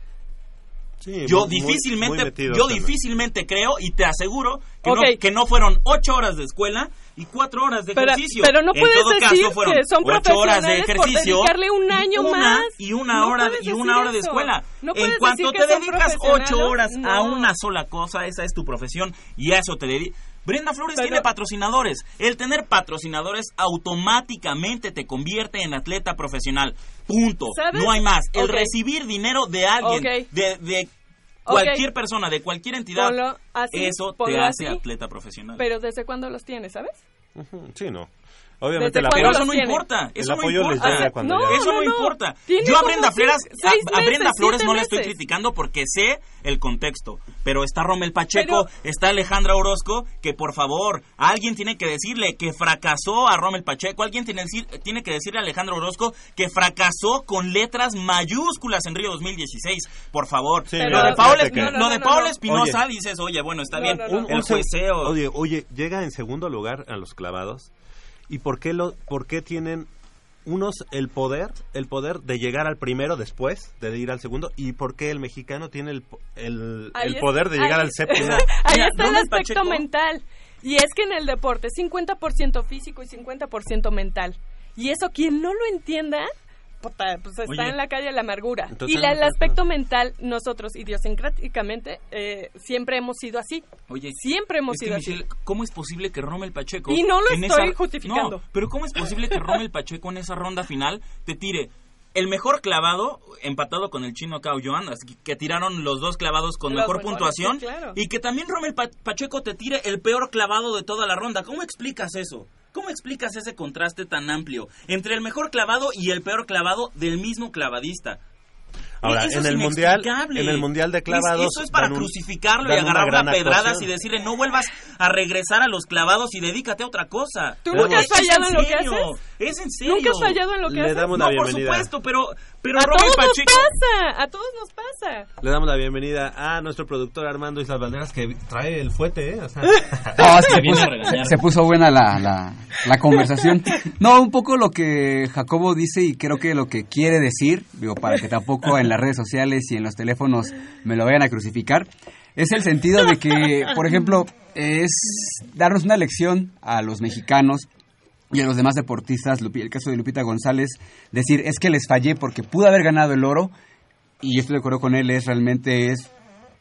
Sí, yo muy- difícilmente muy yo también. difícilmente creo y te aseguro que, no, que no fueron ocho horas de escuela y cuatro horas de Pero- ejercicio. pero no en puedes todo decir caso fueron que son ocho horas de por ejercicio dedicarle un y año una- más. y una No hora y una hora de escuela. No en cuanto te dedicas ocho horas a una sola cosa, esa es tu profesión y a eso te dedicas. Brenda Flores Pero- tiene patrocinadores. El tener patrocinadores automáticamente te convierte en atleta profesional. Punto. ¿Sabes? No hay más. El recibir dinero de alguien, de, de Cualquier persona, de cualquier entidad, Ponlo así, eso te hace así. atleta profesional. Pero ¿desde cuándo los tienes, sabes? Sí, no. Obviamente ¿Desde la cuándo Pero eso no importa, El eso no apoyo les importa. llega cuando No, Eso no, importa. Yo a Brenda Flores, a- Brenda Flores no le estoy criticando porque sé el contexto, pero está Rommel Pacheco, Pero- está Alejandra Orozco, que por favor, alguien tiene que decirle que fracasó a Rommel Pacheco, alguien tiene, que decirle a Alejandra Orozco que fracasó con letras mayúsculas en Río 2016, por favor. Sí, lo de Paola, No, no, no. Espinosa dices, oye, bueno, está bien, el Un seg- jueceo. Oye, oye, llega en segundo lugar a los clavados. ¿Y por qué, lo, por qué tienen unos el poder, el poder de llegar al primero después de ir al segundo? ¿Y por qué el mexicano tiene el, po- el, el es- poder de llegar ahí- al séptimo? *laughs* Ahí Mira, está el aspecto Pacheco- mental. Y es que en el deporte es 50% físico y 50% mental. Y eso quien no lo entienda, puta, pues está Oye. en la calle de la amargura. Y la- el aspecto mental, nosotros idiosincráticamente eh, siempre hemos sido así. Oye, Siempre hemos es que, sido así. Michelle, ¿cómo es posible que Rommel Pacheco... Y no lo estoy esa- justificando. No, pero ¿cómo es posible que Rommel Pacheco en esa ronda final te tire el mejor clavado, empatado con el chino Cao Yuan, así que, que tiraron los dos clavados con Los mejor puntuación, sí, claro. y que también Rommel Pa- Pacheco te tire el peor clavado de toda la ronda? ¿Cómo explicas eso? ¿Cómo explicas ese contraste tan amplio entre el mejor clavado y el peor clavado del mismo clavadista? Ahora, Eso en es el mundial, en el mundial de clavados eso es para un- crucificarlo y agarrar a pedradas actuación. y decirle no vuelvas a regresar a los clavados y dedícate a otra cosa. ¿Tú nunca has fallado en lo que haces? Es en serio. ¿Nunca has fallado en lo que Le haces? damos la no, por bienvenida. supuesto, pero pero a todos Pacheco nos pasa, a todos nos pasa. Le damos la bienvenida a nuestro productor Armando Islas Valderas que trae el fuete, ¿eh? O sea, *laughs* No, se, puso, a regañar. se puso buena la, la, la conversación. No, un poco lo que Jacobo dice y creo que lo que quiere decir, digo, para que tampoco en las redes sociales y en los teléfonos me lo vayan a crucificar, es el sentido de que, por ejemplo, es darnos una lección a los mexicanos y a los demás deportistas, el caso de Lupita González, decir, es que les fallé porque pude haber ganado el oro y yo estoy de acuerdo con él, es realmente es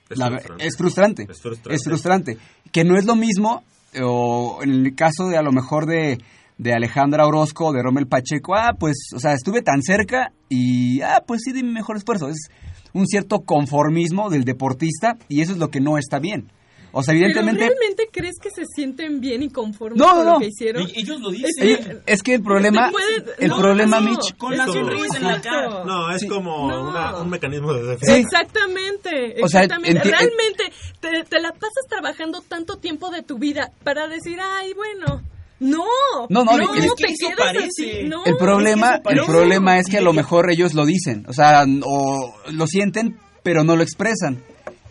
Es la- frustrante. es frustrante. Es frustrante. Es frustrante. Que no es lo mismo, o en el caso de a lo mejor de, de Alejandra Orozco de Rommel Pacheco, ah, pues, o sea, estuve tan cerca y, ah, pues sí, di mi mejor esfuerzo. Es un cierto conformismo del deportista y eso es lo que no está bien. O sea, evidentemente... ¿Pero realmente crees que se sienten bien y conformes No, con no. lo que hicieron? Ellos lo dicen. Es que el problema, el no, problema, no, Mitch, Con la sonrisa en la cara. No, es como No. una- un mecanismo de defensa. Sí. Exactamente, O sea, Realmente te, te la pasas trabajando tanto tiempo de tu vida para decir, ay, bueno, no, No, no, no, es te que eso parece. así, no. el problema, eso el parece. problema es que a lo mejor ellos lo dicen, o sea, o lo sienten, pero no lo expresan.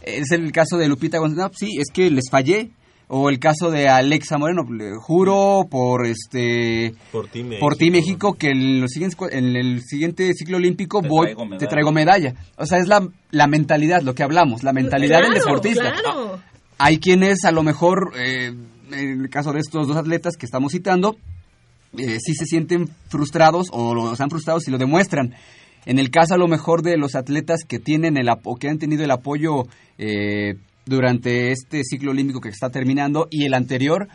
Es el caso de Lupita González, no, sí, es que les fallé. O el caso de Alexa Moreno, le juro por este Por ti, México. por ti México que en, los siguientes, en el siguiente ciclo olímpico Te voy traigo te traigo medalla. O sea, es la, la mentalidad, lo que hablamos, la mentalidad del Claro, deportista. claro. Hay quienes a lo mejor, eh, en el caso de estos dos atletas que estamos citando, eh, sí se sienten frustrados o los han frustrado si lo demuestran. En el caso a lo mejor de los atletas que tienen el apo- que han tenido el apoyo eh, durante este ciclo olímpico que está terminando y el anterior,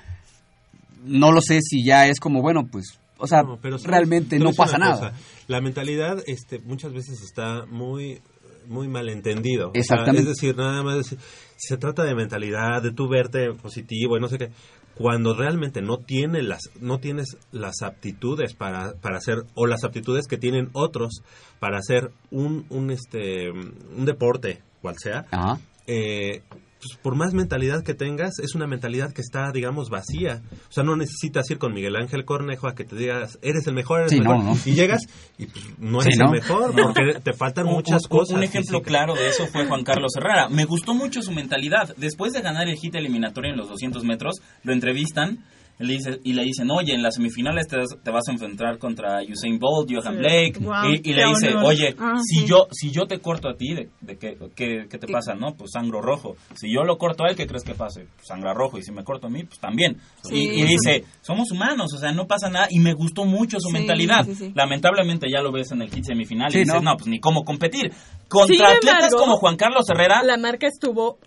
no lo sé si ya es como bueno, pues, o sea, No, pero sabes- realmente no pasa nada. cosa. La mentalidad este, muchas veces está muy muy malentendido. O sea, Exactamente. es decir, nada más decir, se trata de mentalidad, de tú verte positivo y no sé qué. Cuando realmente no tiene las no tienes las aptitudes para, para hacer o las aptitudes que tienen otros para hacer un un este un deporte cual sea, Ajá. eh, pues, por más mentalidad que tengas, es una mentalidad que está, digamos, vacía. O sea, no necesitas ir con Miguel Ángel Cornejo a que te digas, eres el mejor, eres Sí, el mejor. no. Y llegas y pues, no Sí, eres ¿no? el mejor, porque te faltan Un- muchas un- cosas. Un ejemplo físicas. claro de eso fue Juan Carlos Herrera. Me gustó mucho su mentalidad. Después de ganar el hit eliminatorio en los 200 metros, lo entrevistan y le, dice, y le dicen, oye, en las semifinales te, te vas a enfrentar contra Usain Bolt, Johan Sí. Blake. Wow, y, le dice, honor. oye, Ah, si, sí. yo, si yo te corto a ti, ¿de, de qué, qué, qué te pasa? no Pues sangro rojo. Si yo lo corto a él, ¿qué crees que pase? Pues sangra rojo. Y si me corto a mí, pues también. Sí. Y, y dice, somos humanos, o sea, no pasa nada. Y me gustó mucho su Sí, mentalidad. sí, sí. Lamentablemente ya lo ves en el hit semifinal Sí, y dices, ¿no? no, pues ni cómo competir. Contra atletas embargo, como Juan Carlos Herrera, La marca estuvo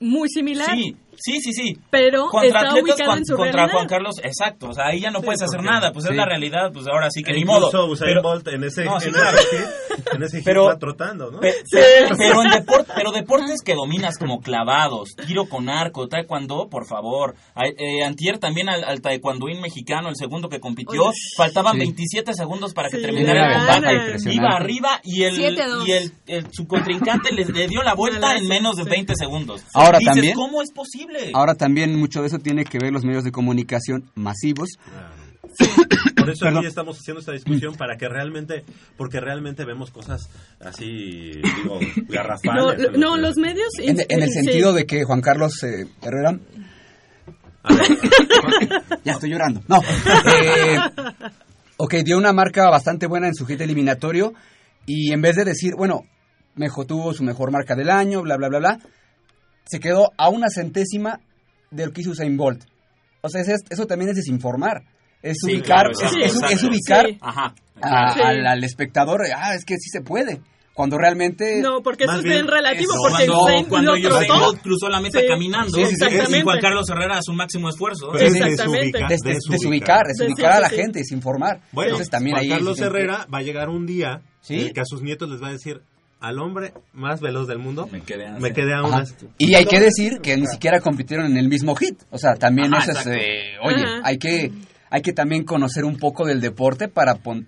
muy similar, sí, sí, sí, sí. pero Contra está atletas ubicada con- en su contra realidad. Juan Carlos, exacto, o sea, ahí ya no Sí, puedes hacer nada, pues sí. es la realidad, pues ahora sí que E ni modo. Pero- Bolt en ese, No, sí, en claro. ese hit, en ese hit Pero- va trotando, ¿no? Pe- pe- pero en deport- pero deportes que dominas como clavados, tiro con arco, taekwondo, por favor. A- eh, antier también al, al taekwondoín mexicano, el segundo que compitió, Oye. faltaban Sí. 27 segundos para que Sí, terminara el combate. Iba arriba y el, 7-2. y el, el- su contrincante le, le dio la *laughs* vuelta en menos de Sí. 20 segundos. Ahora también- ¿Cómo es posible? Ahora también mucho de eso tiene que ver los medios de comunicación masivos. Por eso Perdón. aquí estamos haciendo esta discusión para que realmente, porque realmente vemos cosas así, digo, No, garrafales. no, los medios... En, en el sí. sentido de que Juan Carlos eh, Herrera... A ver, *laughs* Ya estoy llorando. No. Eh, ok, dio una marca bastante buena en su hit eliminatorio y en vez de decir, bueno, mejor tuvo su mejor marca del año, bla, bla, bla, bla, se quedó a una centésima de lo que hizo Usain Bolt. O sea, es- eso también es desinformar. Es Sí, ubicar, claro, es, ubicar Sí. A- al, al espectador, ah, es que sí se puede. Cuando realmente... No, porque eso es bien, relativo, eso, porque cuando, cuando. Bolt cruzó la meta Sí, caminando sí, sí, sí. y. Juan Carlos Herrera a su máximo esfuerzo. Exactamente. desubica- des- des- desubicar. desubicar, desubicar a la gente, desinformar. Bueno, Entonces también Juan ahí Carlos Herrera va a llegar un día ¿Sí? en el que a sus nietos les va a decir al hombre más veloz del mundo Me quedé a- me quedé a unas Y hay que decir que ni siquiera compitieron en el mismo hit. O sea, también Ajá, eso es, exacto. eh, oye, Ajá. hay que, hay que también conocer un poco del deporte para, pon-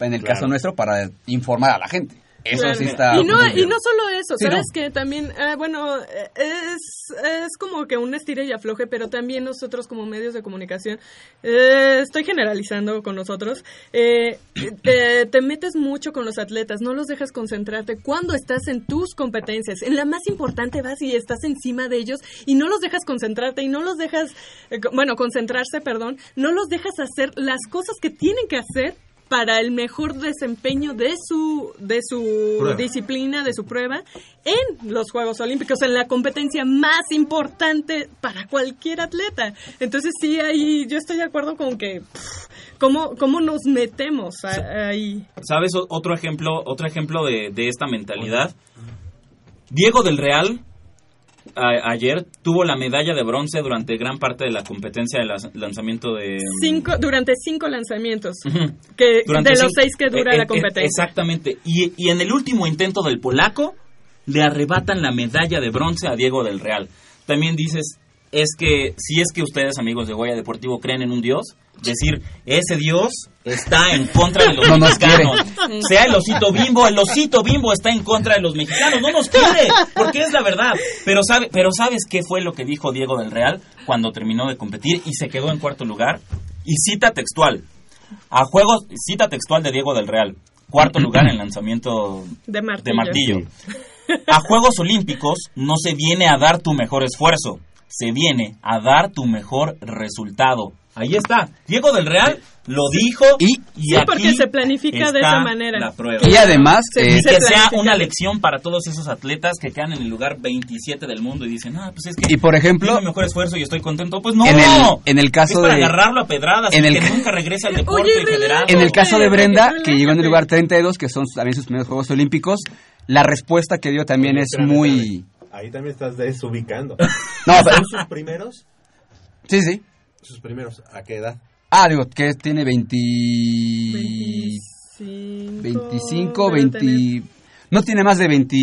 en el Claro. caso nuestro, para informar a la gente. Eso Claro. sí está... y no y no solo eso Sí, sabes no. que también ah, bueno eh, es es como que un estire y afloje pero también nosotros como medios de comunicación eh, estoy generalizando con nosotros eh, te, te metes mucho con los atletas no los dejas concentrarte cuando estás en tus competencias en la más importante vas y estás encima de ellos y no los dejas concentrarte y no los dejas eh, bueno concentrarse perdón no los dejas hacer las cosas que tienen que hacer para el mejor desempeño de su de su Prueba. disciplina, de su prueba en los Juegos Olímpicos, en la competencia más importante para cualquier atleta. Entonces sí, ahí yo estoy de acuerdo con que pff, cómo, cómo nos metemos ahí. ¿Sabes otro ejemplo, otro ejemplo de, de esta mentalidad? Diego del Real a- ayer tuvo la medalla de bronce durante gran parte de la competencia de lanzamiento de... Cinco, durante cinco lanzamientos. Que, Durante de los seis que dura eh, la eh, competencia. Exactamente. Y, y en el último intento del polaco, le arrebatan la medalla de bronce a Diego del Real. También dices, es que si es que ustedes, amigos de Goya Deportivo, creen en un Dios, decir, ese Dios está en contra de los No nos mexicanos. quiere. Sea el osito bimbo, el osito bimbo está en contra de los mexicanos, no nos quiere, porque es la verdad. Pero, sabe, pero ¿sabes qué fue lo que dijo Diego del Real cuando terminó de competir y se quedó en cuarto lugar? Y cita textual. A juegos, cita textual de Diego del Real. Cuarto lugar en lanzamiento De martillo. de martillo. A Juegos Olímpicos no se viene a dar tu mejor esfuerzo, se viene a dar tu mejor resultado. Ahí está. Diego del Real lo dijo y, Sí, porque se planifica de está esa manera. La prueba. Y además, Se- eh, Y se que sea una lección para todos esos atletas que quedan en el lugar 27 del mundo y dicen, ah, pues es que Y por ejemplo- mi mejor esfuerzo y estoy contento. Pues no, En el- en el caso es para de- agarrarlo a pedradas en y el que ca- nunca regrese al deporte Oye, federado. En el caso de Brenda, que llegó en el lugar 32, que son también sus primeros Juegos Olímpicos, la respuesta que dio también es Espérame, muy... Ahí también estás desubicando. *laughs* No, ¿Son sus primeros? Sí, sí. Sus primeros, ¿a qué edad? Ah, digo, que tiene 20... 25, 25, debe 20... No tiene más de 20...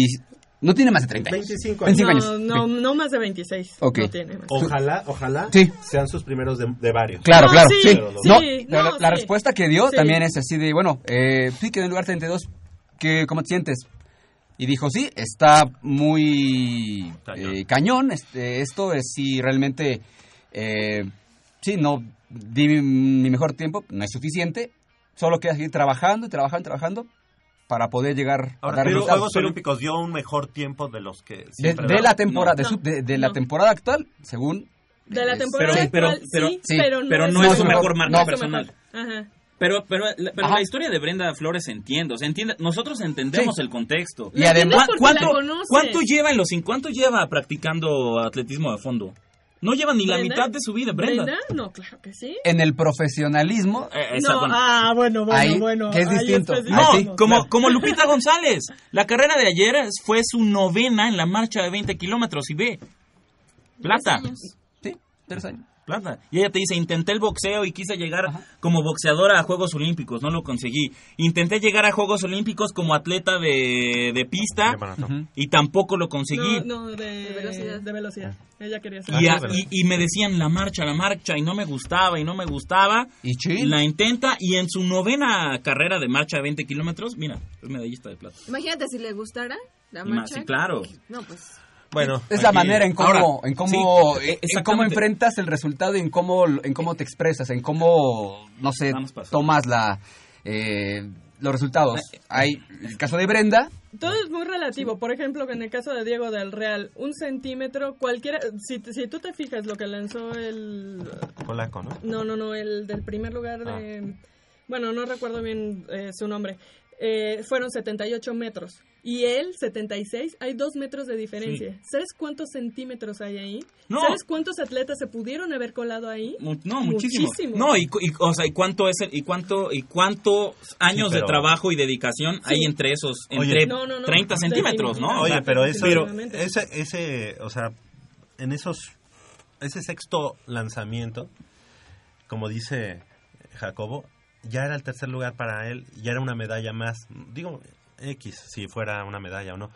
No tiene más de 30 años. 25 25 no, años. no, más de 26. Ok. No tiene más. Ojalá, ojalá Sí. sean sus primeros de, de varios. Claro, No, claro, sí, sí. No, la, no, la respuesta que dio Sí. también es así de, bueno, eh, sí, quedó en el lugar 32, ¿qué, ¿cómo te sientes? Y dijo, sí, está muy eh, cañón, este, esto es si realmente, eh, sí, no di mi, mi mejor tiempo, no es suficiente, solo queda seguir trabajando y trabajando y trabajando para poder llegar Ahora, a dar pero resultados. Juegos Olímpicos dio un mejor tiempo de los que De, siempre de daba. la temporada, No, de, su- de- la temporada actual, según... De la temporada pero- actual, pero- sí, sí, pero no, pero es, no es su mejor mejor- marca personal. Ajá. Pero, pero, la, pero la historia de Brenda Flores entiendo, o sea, entiende, nosotros entendemos Sí. el contexto. Y además- ¿Cu- porque la ¿cuánto, cuánto lleva en los cuánto lleva practicando atletismo de fondo? No lleva ni la ¿Brenda? mitad de su vida, Brenda. No, claro que sí. En el profesionalismo, Eh, esa- no, bueno. ah, bueno, bueno, Ahí, bueno. que es distinto. No, sí. como, como Lupita *laughs* González. La carrera de ayer fue su novena en la marcha de 20 kilómetros y ve. Plata. sí, tres años. Plata. Y ella te dice, intenté el boxeo y quise llegar como boxeadora a Juegos Olímpicos, no lo conseguí. Intenté llegar a Juegos Olímpicos como atleta de, de pista De y tampoco lo conseguí. No, no, de, velocidad. De velocidad. Ella quería ser. Y, Ah, a- y- y me decían la marcha, la marcha, y no me gustaba, y no me gustaba. Y chin. La intenta, y en su novena carrera de marcha de 20 kilómetros, mira, es medallista de plata. Imagínate si le gustara la marcha. sí, claro. No, pues. Bueno, Es la manera en cómo, Ahora, en cómo, sí, en cómo enfrentas el resultado y en cómo, en cómo te expresas, en cómo, no sé, tomas la, eh, los resultados. Hay el caso de Brenda, Todo es muy relativo. Por ejemplo, en el caso de Diego del Real, un centímetro, cualquiera. Si, si tú te fijas lo que lanzó el. Polaco, ¿no? No, no, no, el del primer lugar de... Bueno, no recuerdo bien eh, su nombre. Eh, fueron 78 metros. Y él, 76, hay dos metros de diferencia. ¿Sabes cuántos centímetros hay ahí? No. ¿Sabes cuántos atletas se pudieron haber colado ahí? Mu- No, muchísimo. Muchísimo. No, y, y, o sea, ¿y cuánto es el, y cuánto y cuántos años Sí, pero- de trabajo y dedicación hay entre esos Oye. entre No, no, no, 30 centímetros, ¿no? Oye, pero eso, definitivamente. ese, ese, o sea, en esos, ese sexto lanzamiento, como dice Jacobo, ya era el tercer lugar para él, ya era una medalla más, digo, X, si fuera una medalla o no,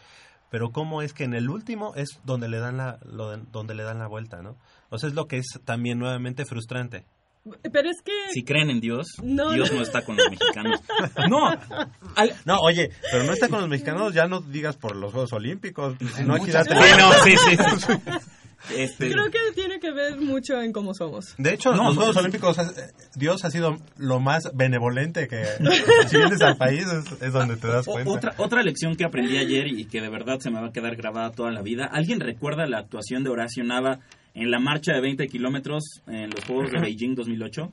pero cómo es que en el último es donde le dan la, lo de- donde le dan la vuelta, ¿no? O sea, es lo que es también nuevamente frustrante. Pero es que... si creen en Dios, No, Dios no. no. está con los mexicanos. *laughs* No, al- No, oye, pero no está con los mexicanos, ya no digas por los Juegos Olímpicos, si no aquí date- sí, no, sí, sí, sí. *laughs* Este, Creo que tiene que ver mucho en cómo somos. De hecho, No, los no, Juegos sí. Olímpicos, Dios ha sido lo más benevolente que si vienes al país es, es donde te das O- cuenta. Otra, otra lección que aprendí ayer y que de verdad se me va a quedar grabada toda la vida. ¿Alguien recuerda la actuación de Horacio Nava en la marcha de 20 kilómetros en los Juegos de Beijing 2008?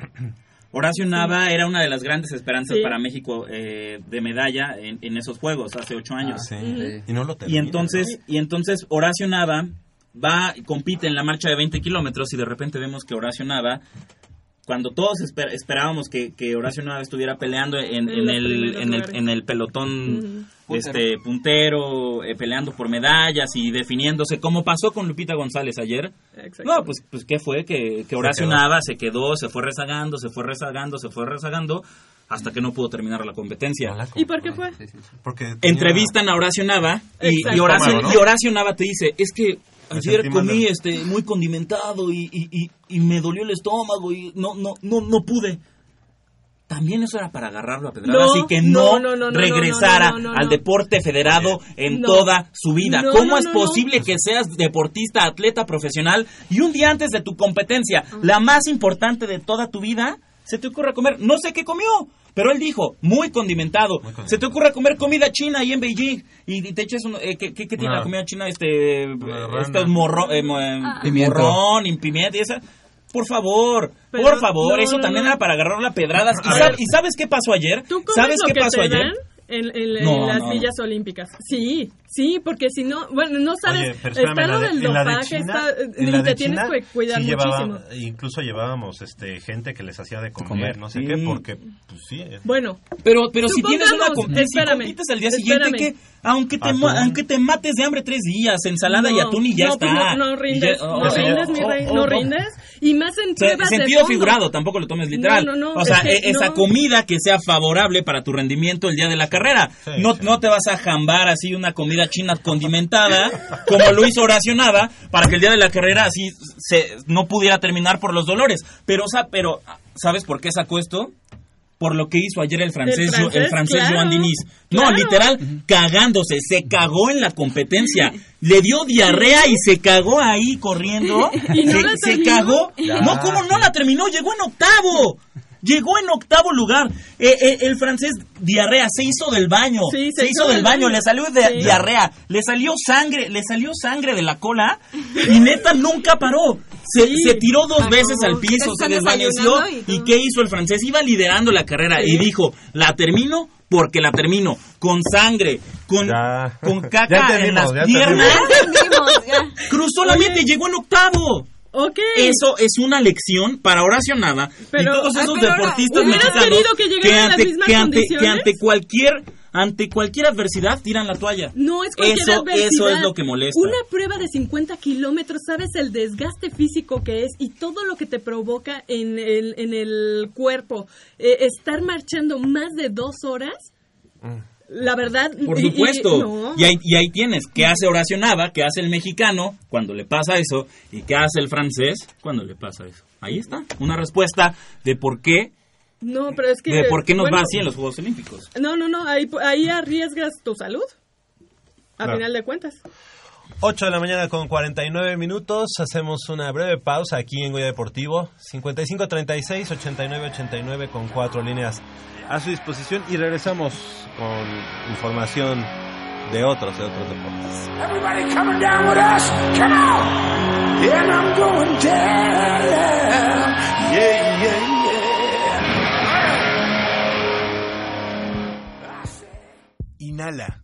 Horacio Nava era una de las grandes esperanzas Sí. para México eh, de medalla en, en esos Juegos hace ocho años. Sí. Sí. Y no lo Y termina, entonces, y entonces Horacio Nava va y compite en la marcha de 20 kilómetros y de repente vemos que Horacio Nava cuando todos esper- esperábamos que, que Horacio Nava estuviera peleando en, En el, en, el, en el pelotón este puntero, eh, peleando por medallas y definiéndose, como pasó con Lupita González ayer. Exacto. No, pues, pues ¿qué fue? Que, que Horacio quedó. Nava se quedó, se fue rezagando, se fue rezagando, se fue rezagando, hasta que no pudo terminar la competencia. ¿Y por qué fue? Porque tenía- Entrevistan a Horacio Nava y, y Horacio, Estómago, ¿no? y Horacio Nava te dice, es que ayer comí este muy condimentado y, y, y, y me dolió el estómago y no, no, no, no pude. También eso era para agarrarlo a pedradas No, y que no, no, no, no, no, regresara no, no, no, al deporte federado en No. toda su vida. No, ¿Cómo no, es no, posible que seas deportista, atleta profesional y un día antes de tu competencia, la más importante de toda tu vida, se te ocurre comer? No sé qué comió, pero él dijo, muy condimentado. Se te ocurre comer comida china ahí en Beijing y, y te echas un... eh, ¿qué, qué- qué tiene la comida china? Este, este morro, eh, eh, morrón y pimienta y esa... Por favor, Pero- por favor, no, eso no, también no. era para agarrar la pedradas. ¿Y, sab- sabes qué pasó ayer? ¿Tú comes ¿Sabes lo qué que pasó te ayer? dan en, en- en No, las no, no. villas olímpicas? Sí, sí, porque si no, bueno, no sabes, Oye, está lo del dopaje, te tienes que cuidar sí llevaba- muchísimo. incluso llevábamos este gente que les hacía de comer, comer, no sé sí. qué, porque pues sí, Bueno, Pero, pero si tienes una Supongamos, com- si compites al día siguiente espérame. que aunque te mu- aunque te mates de hambre tres días, ensalada y no, atún y ya no, está. pues no, no Y rindes, ya- no rindes, oh, mi oh, rey, oh, no oh. rindes. Y más en pruebas de sentido figurado, tampoco lo tomes literal. No, no, no, o sea, es que e- esa no. comida que sea favorable para tu rendimiento el día de la carrera. Sí, no, sí. no te vas a jambar así una comida china condimentada, como lo hizo Horacio Nava, para que el día de la carrera así se, no pudiera terminar por los dolores. Pero, o sea, pero, ¿sabes por qué sacó esto? Por lo que hizo ayer el francés, El francés, el francés claro, Joan Diniz. No, claro. literal, cagándose, se cagó en la competencia. Le dio diarrea y se cagó ahí corriendo. *laughs* Y no se, la se terminó. cagó. Ya. No, ¿cómo no la terminó? Llegó en octavo. Llegó en octavo lugar. Eh, eh, el francés diarrea se hizo del baño. Sí, se, hizo del baño, le salió de- Sí. diarrea, le salió sangre, le salió sangre de la cola y neta nunca paró. Se, Sí. se tiró dos veces al piso, se desvaneció. y ¿Y qué hizo el francés? Iba liderando la carrera y dijo, la termino porque la termino. Con sangre, con, Ya. con *laughs* Ya caca en las ya piernas. Ya entendimos, ya. Cruzó la meta y llegó en octavo. Ok. Eso es una lección para Horacio Nava Pero- y todos ah, esos deportistas ¿hubieras mexicanos que las ante, que ante- que ante cualquier ante cualquier adversidad tiran la toalla. No es cualquier eso, adversidad. eso es lo que molesta. Una prueba de 50 kilómetros, sabes el desgaste físico que es y todo lo que te provoca en el, en el cuerpo. Eh, estar marchando más de dos horas, la verdad. Por y- y- supuesto. no. Y, ahí, y ahí tienes, ¿qué hace Horacio Nava? ¿Qué hace el mexicano cuando le pasa eso? ¿Y qué hace el francés cuando le pasa eso? Ahí está, una respuesta de por qué, No, pero es que. de por qué nos bueno, va así en los Juegos Olímpicos. No, no, no, ahí, ahí arriesgas tu salud. A Claro. final de cuentas. 8 de la mañana con 49 minutos. Hacemos una breve pausa aquí en Goya Deportivo. 5536 8989 con cuatro líneas a su disposición y regresamos con información de otros, de otros deportes. Everybody coming down with us? Come on! And I'm going down. Yeah, yeah, yeah. Inhala.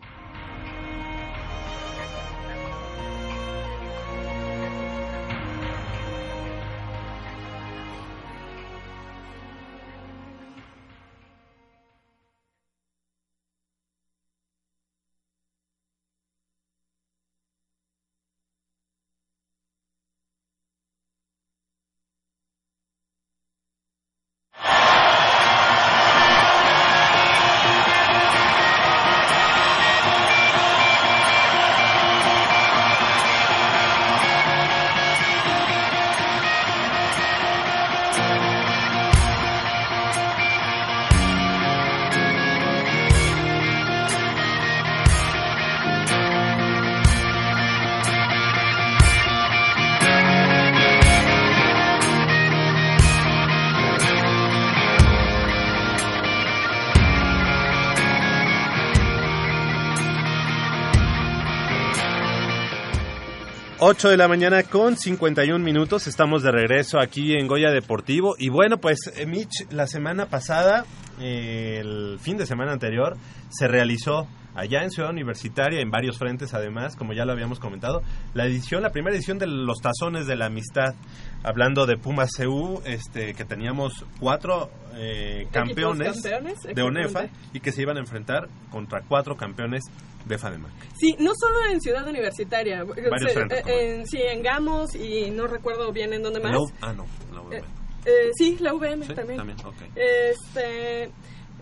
8 de la mañana con 51 minutos. Estamos de regreso aquí en Goya Deportivo. Y bueno, pues, eh, Mitch, la semana pasada, eh, el fin de semana anterior, se realizó allá en Ciudad Universitaria, en varios frentes además, como ya lo habíamos comentado, la edición, la primera edición de los Tazones de la Amistad, hablando de Pumas CU, este, que teníamos cuatro eh, campeones, campeones, de ONEFA exactamente. y que se iban a enfrentar contra cuatro campeones de FADEMAC. Sí, no solo en Ciudad Universitaria. Varios Se- frentes, eh, en, sí, en Gamos y no recuerdo bien en dónde más. U- ah, no, la UVM. Eh, eh, sí, la UVM Sí, también. también, ok. Este,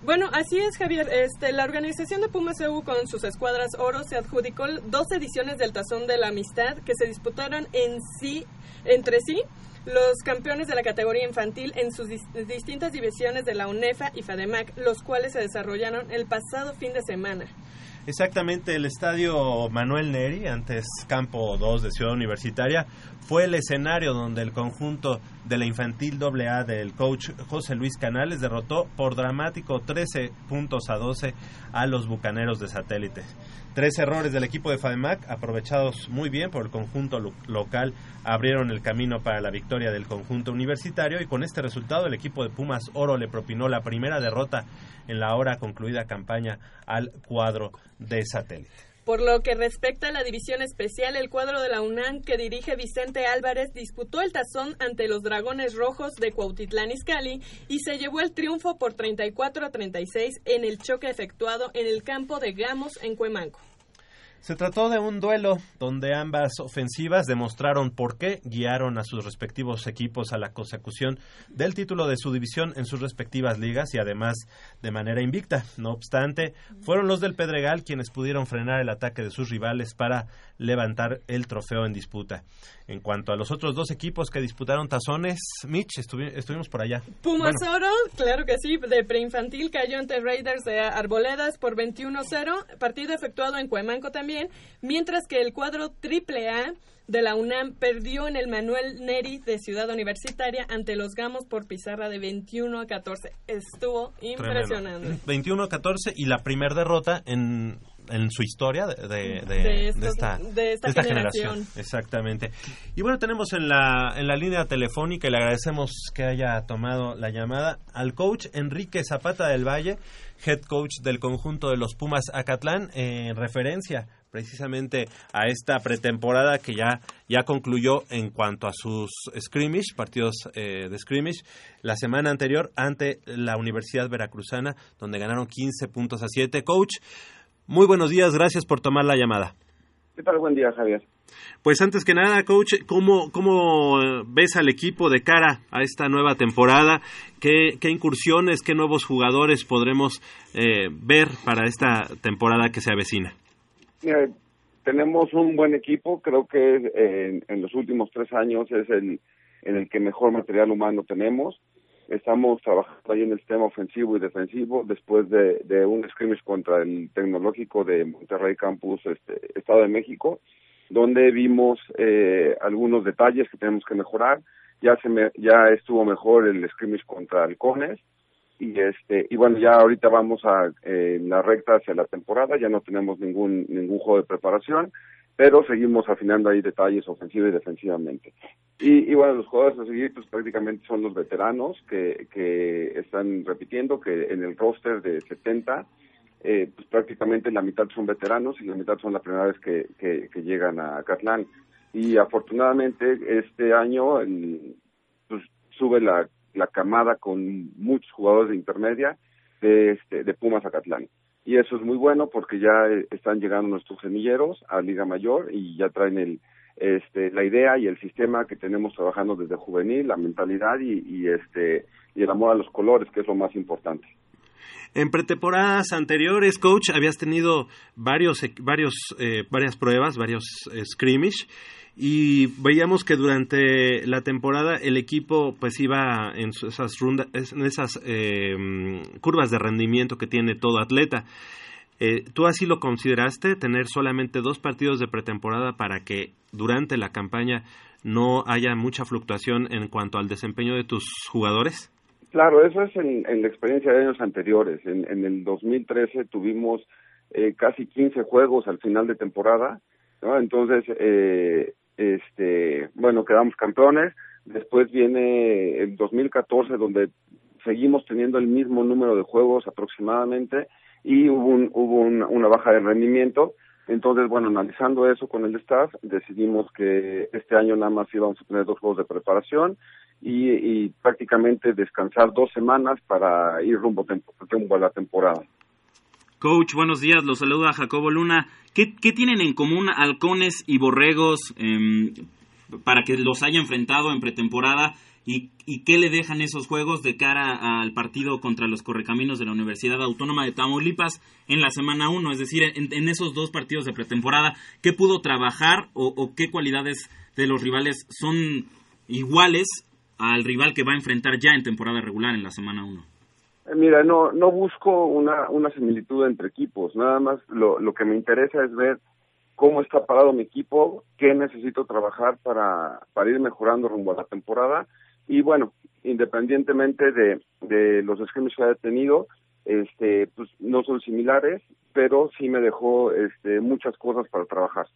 bueno, así es, Javier. Este, la organización de Pumas EU con sus escuadras oro se adjudicó dos ediciones del Tazón de la Amistad que se disputaron en sí, entre sí los campeones de la categoría infantil en sus dis- distintas divisiones de la UNEFA y FADEMAC, los cuales se desarrollaron el pasado fin de semana. Exactamente, el estadio Manuel Neri, antes Campo 2 de Ciudad Universitaria, fue el escenario donde el conjunto de la infantil AA del coach José Luis Canales derrotó por dramático 13 puntos a 12 a los bucaneros de satélite. Tres errores del equipo de FADEMAC, aprovechados muy bien por el conjunto lo- local, abrieron el camino para la victoria del conjunto universitario y con este resultado el equipo de Pumas Oro le propinó la primera derrota en la ahora concluida campaña al cuadro de satélite. Por lo que respecta a la división especial, el cuadro de la UNAM que dirige Vicente Álvarez disputó el tazón ante los Dragones Rojos de Cuautitlán Izcalli y se llevó el triunfo por 34 a 36 en el choque efectuado en el campo de Gamos en Cuemanco. Se trató de un duelo donde ambas ofensivas demostraron por qué guiaron a sus respectivos equipos a la consecución del título de su división en sus respectivas ligas y además de manera invicta. No obstante, fueron los del Pedregal quienes pudieron frenar el ataque de sus rivales para levantar el trofeo en disputa. En cuanto a los otros dos equipos que disputaron tazones, Mitch, estuvi- estuvimos por allá. Pumas Bueno, Oro, claro que sí, de preinfantil cayó ante Raiders de Arboledas por 21-0, partido efectuado en Cuemanco también, mientras que el cuadro AAA de la UNAM perdió en el Manuel Neri de Ciudad Universitaria ante los Gamos por pizarra de 21 a 14. Estuvo impresionante. 21-14 y la primera derrota en, en su historia de, de- de- De estos- de esta, de esta generación. Exactamente. Y bueno, tenemos en la, en la línea telefónica y le agradecemos que haya tomado la llamada al coach Enrique Zapata del Valle, head coach del conjunto de los Pumas Acatlán, en referencia precisamente a esta pretemporada que ya, ya concluyó en cuanto a sus scrimmage, partidos eh, de scrimmage, la semana anterior ante la Universidad Veracruzana, donde ganaron 15 puntos a 7. Coach, muy buenos días, gracias por tomar la llamada. ¿Qué tal? Buen día, Javier. Pues antes que nada, coach, ¿cómo, cómo eh, ves al equipo de cara a esta nueva temporada? ¿Qué, qué incursiones, qué nuevos jugadores podremos eh, ver para esta temporada que se avecina? Mira, tenemos un buen equipo, creo que eh, en, los últimos tres años es el en el que mejor material humano tenemos. Estamos trabajando ahí en el sistema ofensivo y defensivo después de, de un scrimmage contra el tecnológico de Monterrey Campus, este, Estado de México, donde vimos eh, algunos detalles que tenemos que mejorar. Ya se me, ya estuvo mejor el scrimmage contra Halcones y este y bueno ya ahorita vamos a eh, la recta hacia la temporada ya no tenemos ningún ningún juego de preparación pero seguimos afinando ahí detalles ofensiva y defensivamente. Y, y bueno los jugadores a seguir pues prácticamente son los veteranos que que están repitiendo que en el roster de 70 eh, pues prácticamente la mitad son veteranos y la mitad son la primera vez que, que, que llegan a Catlán. Y afortunadamente este año pues sube la la camada con muchos jugadores de intermedia de, este, de Pumas Acatlán. Y eso es muy bueno porque ya eh, están llegando nuestros semilleros a Liga Mayor y ya traen el, este, la idea y el sistema que tenemos trabajando desde juvenil, la mentalidad y, y, este, y el amor a los colores, que es lo más importante. En pretemporadas anteriores, coach, habías tenido varios, varios, eh, varias pruebas, varios eh, scrimmage y veíamos que durante la temporada el equipo pues iba en esas rondas, en esas eh, curvas de rendimiento que tiene todo atleta. Eh, ¿Tú así lo consideraste, tener solamente dos partidos de pretemporada para que durante la campaña no haya mucha fluctuación en cuanto al desempeño de tus jugadores? Claro, eso es en, la experiencia de años anteriores. En, en el 2013 tuvimos eh, casi 15 juegos al final de temporada. Entonces, eh, este, bueno, quedamos campeones. Después viene el 2014 donde seguimos teniendo el mismo número de juegos aproximadamente y hubo, un, hubo un- una baja de rendimiento. Entonces, bueno, analizando eso con el staff, decidimos que este año nada más íbamos a tener dos juegos de preparación y, y prácticamente descansar dos semanas para ir rumbo, tempo- rumbo a la temporada. Coach, buenos días, los saluda Jacobo Luna. ¿Qué, qué tienen en común halcones y borregos em, para que los haya enfrentado en pretemporada? ¿Y, ¿Y qué le dejan esos juegos de cara al partido contra los correcaminos de la Universidad Autónoma de Tamaulipas en la semana 1? Es decir, en, en esos dos partidos de pretemporada, ¿qué pudo trabajar o, o qué cualidades de los rivales son iguales al rival que va a enfrentar ya en temporada regular en la semana 1? Eh, Mira, no, no busco una, una similitud entre equipos, nada más lo, lo que me interesa es ver cómo está parado mi equipo, qué necesito trabajar para, para ir mejorando rumbo a la temporada y bueno, independientemente de, de los esquemas que haya tenido, este, pues no son similares, pero sí me dejó este, muchas cosas para trabajar.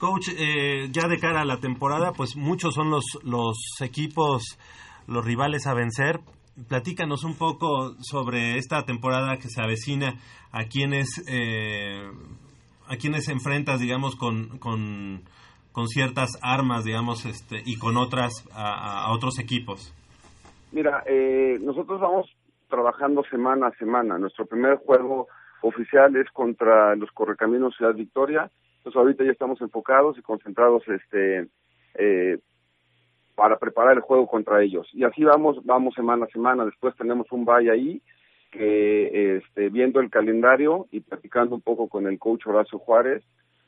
Coach, eh, ya de cara a la temporada, pues muchos son los, los equipos, los rivales a vencer. Platícanos un poco sobre esta temporada que se avecina, a quienes, eh, a quienes enfrentas, digamos, con, con, con ciertas armas, digamos, este, y con otras, a, otros equipos. Mira, eh, nosotros vamos trabajando semana a semana. Nuestro primer juego oficial es contra los Correcaminos Ciudad Victoria. Entonces ahorita ya estamos enfocados y concentrados este eh, para preparar el juego contra ellos. Y así vamos, vamos semana a semana. Después tenemos un bye ahí que este, viendo el calendario y platicando un poco con el coach Horacio Juárez,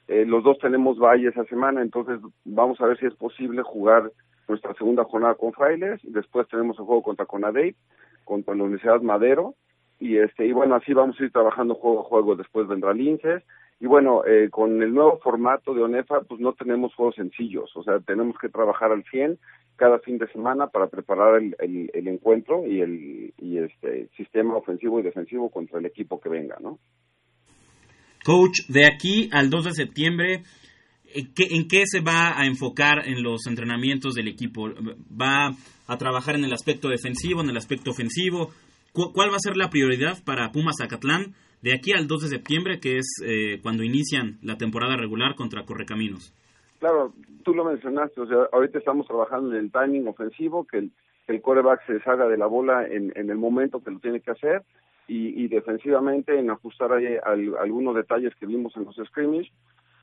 eh, los dos tenemos bye esa semana, entonces vamos a ver si es posible jugar nuestra segunda jornada con Frailes, después tenemos el juego contra Conadey, contra la Universidad Madero, y este y bueno, así vamos a ir trabajando juego a juego, después vendrá Linces, y bueno, eh, con el nuevo formato de ONEFA, pues no tenemos juegos sencillos, o sea, tenemos que trabajar al 100 cada fin de semana para preparar el, el, encuentro y el y este sistema ofensivo y defensivo contra el equipo que venga, ¿no? Coach, de aquí al 2 de septiembre, ¿en qué, en qué se va a enfocar en los entrenamientos del equipo? ¿Va a trabajar en el aspecto defensivo, en el aspecto ofensivo? ¿Cu- ¿Cuál va a ser la prioridad para Pumas Zacatlán de aquí al 2 de septiembre, que es eh, cuando inician la temporada regular contra Correcaminos? Claro, tú lo mencionaste, o sea, ahorita estamos trabajando en el timing ofensivo, que el, que el quarterback se deshaga de la bola en, en el momento que lo tiene que hacer, y, y defensivamente en ajustar ahí al- algunos detalles que vimos en los scrimmage.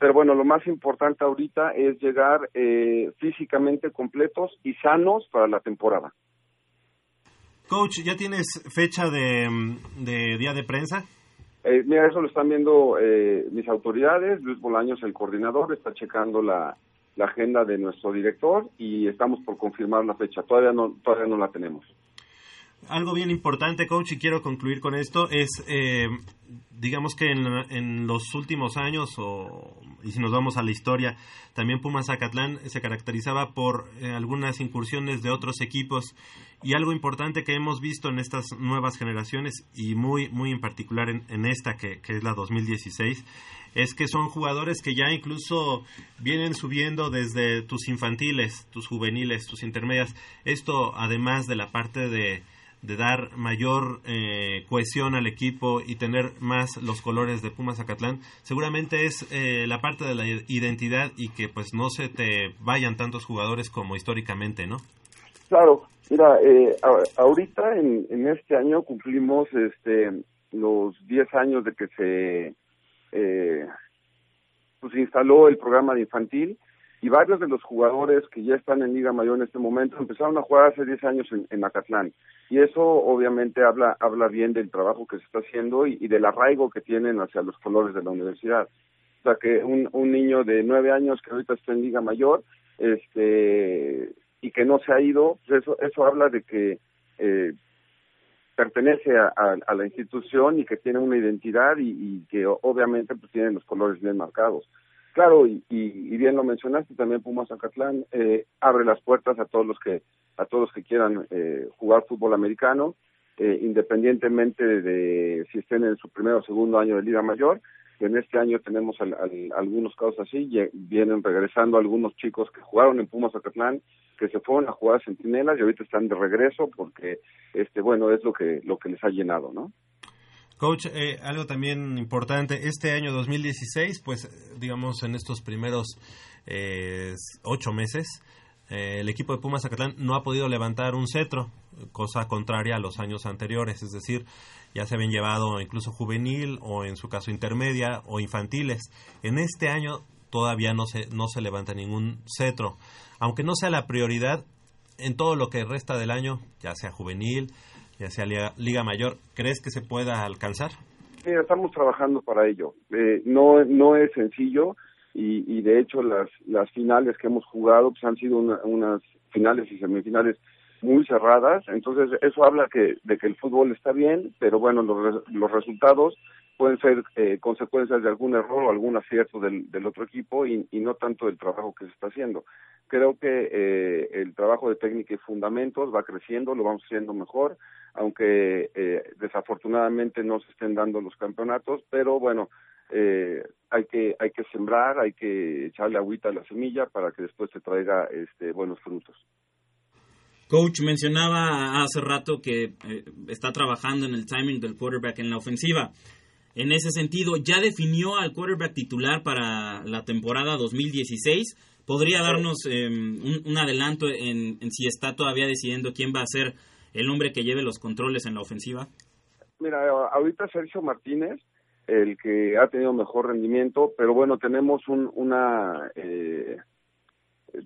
Pero bueno, lo más importante ahorita es llegar eh, físicamente completos y sanos para la temporada. Coach, ¿ya tienes fecha de, de día de prensa? Eh, mira, eso lo están viendo eh, mis autoridades. Luis Bolaños, el coordinador, está checando la, la agenda de nuestro director y estamos por confirmar la fecha. Todavía no, todavía no la tenemos. Algo bien importante, coach, y quiero concluir con esto, es, eh, digamos que en, en los últimos años, o, y si nos vamos a la historia, también Pumas Zacatlán se caracterizaba por eh, algunas incursiones de otros equipos, y algo importante que hemos visto en estas nuevas generaciones, y muy, muy en particular en, en esta que, que es la 2016, es que son jugadores que ya incluso vienen subiendo desde tus infantiles, tus juveniles, tus intermedias. Esto además de la parte de, de dar mayor eh, cohesión al equipo y tener más los colores de Pumas Zacatlán, seguramente es eh, la parte de la identidad y que pues no se te vayan tantos jugadores como históricamente, ¿no? Claro, mira, eh, ahorita en, en este año cumplimos este los 10 años de que se eh, pues instaló el programa de infantil y varios de los jugadores que ya están en Liga Mayor en este momento empezaron a jugar hace 10 años en, en y eso obviamente habla habla bien del trabajo que se está haciendo y, del arraigo que tienen hacia los colores de la universidad. O sea que un, un niño de 9 años que ahorita está en Liga Mayor este y que no se ha ido, pues eso, eso habla de que eh, pertenece a, la institución y que tiene una identidad y, y que obviamente pues tienen los colores bien marcados. Claro, y, y- bien lo mencionaste, también Pumas Zacatlán eh, abre las puertas a todos los que a todos los que quieran eh, jugar fútbol americano, eh, independientemente de si estén en su primer o segundo año de Liga Mayor. En este año tenemos al- al- algunos casos así, ye- vienen regresando algunos chicos que jugaron en Pumas Acatlán, que se fueron a jugar a Centinelas y ahorita están de regreso porque, este, bueno, es lo que lo que les ha llenado, ¿no? Coach, eh, algo también importante, este año 2016, pues digamos en estos primeros eh, ocho meses, eh, el equipo de Pumas Zacatlán no ha podido levantar un cetro, cosa contraria a los años anteriores, es decir, ya se habían llevado incluso juvenil o en su caso intermedia o infantiles. En este año todavía no se, no se levanta ningún cetro, aunque no sea la prioridad en todo lo que resta del año, ya sea juvenil, ya sea Liga, Mayor, ¿crees que se pueda alcanzar? Mira, estamos trabajando para ello. Eh, no, no es sencillo y, y de hecho las, las finales que hemos jugado pues, han sido una- unas finales y semifinales muy cerradas. Entonces eso habla que, de que el fútbol está bien, pero bueno, los, los resultados pueden ser eh, consecuencias de algún error o algún acierto del, del otro equipo y, y no tanto del trabajo que se está haciendo. Creo que eh, el trabajo de técnica y fundamentos va creciendo, lo vamos haciendo mejor, aunque eh, desafortunadamente no se estén dando los campeonatos, pero bueno, eh, hay que hay que sembrar, hay que echarle agüita a la semilla para que después se traiga este buenos frutos. Coach mencionaba hace rato que eh, está trabajando en el timing del quarterback en la ofensiva. En ese sentido, ¿ya definió al quarterback titular para la temporada 2016? ¿Podría darnos eh, un, un adelanto en, en si está todavía decidiendo quién va a ser el hombre que lleve los controles en la ofensiva? Mira, ahorita Sergio Martínez, el que ha tenido mejor rendimiento, pero bueno, tenemos un, una, eh,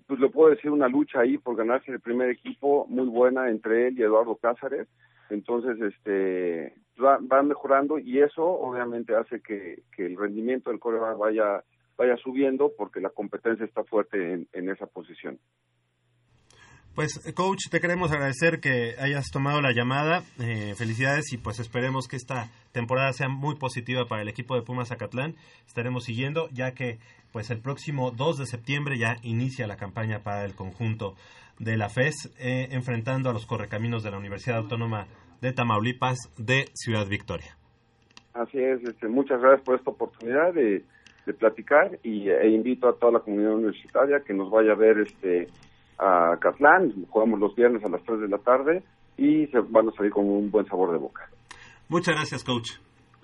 pues lo puedo decir, una lucha ahí por ganarse el primer equipo muy buena entre él y Eduardo Cázares. Entonces, este, va, va mejorando y eso obviamente hace que, que el rendimiento del coreback vaya, vaya subiendo porque la competencia está fuerte en, en esa posición. Pues, coach, te queremos agradecer que hayas tomado la llamada. Eh, felicidades y pues esperemos que esta temporada sea muy positiva para el equipo de Pumas Zacatlán. Estaremos siguiendo ya que pues el próximo 2 de septiembre ya inicia la campaña para el conjunto de la FES eh, enfrentando a los correcaminos de la Universidad Autónoma de Tamaulipas de Ciudad Victoria. Así es, este, muchas gracias por esta oportunidad de, de platicar y e invito a toda la comunidad universitaria que nos vaya a ver este a Catlán, jugamos los viernes a las 3 de la tarde y se van a salir con un buen sabor de boca. Muchas gracias, coach.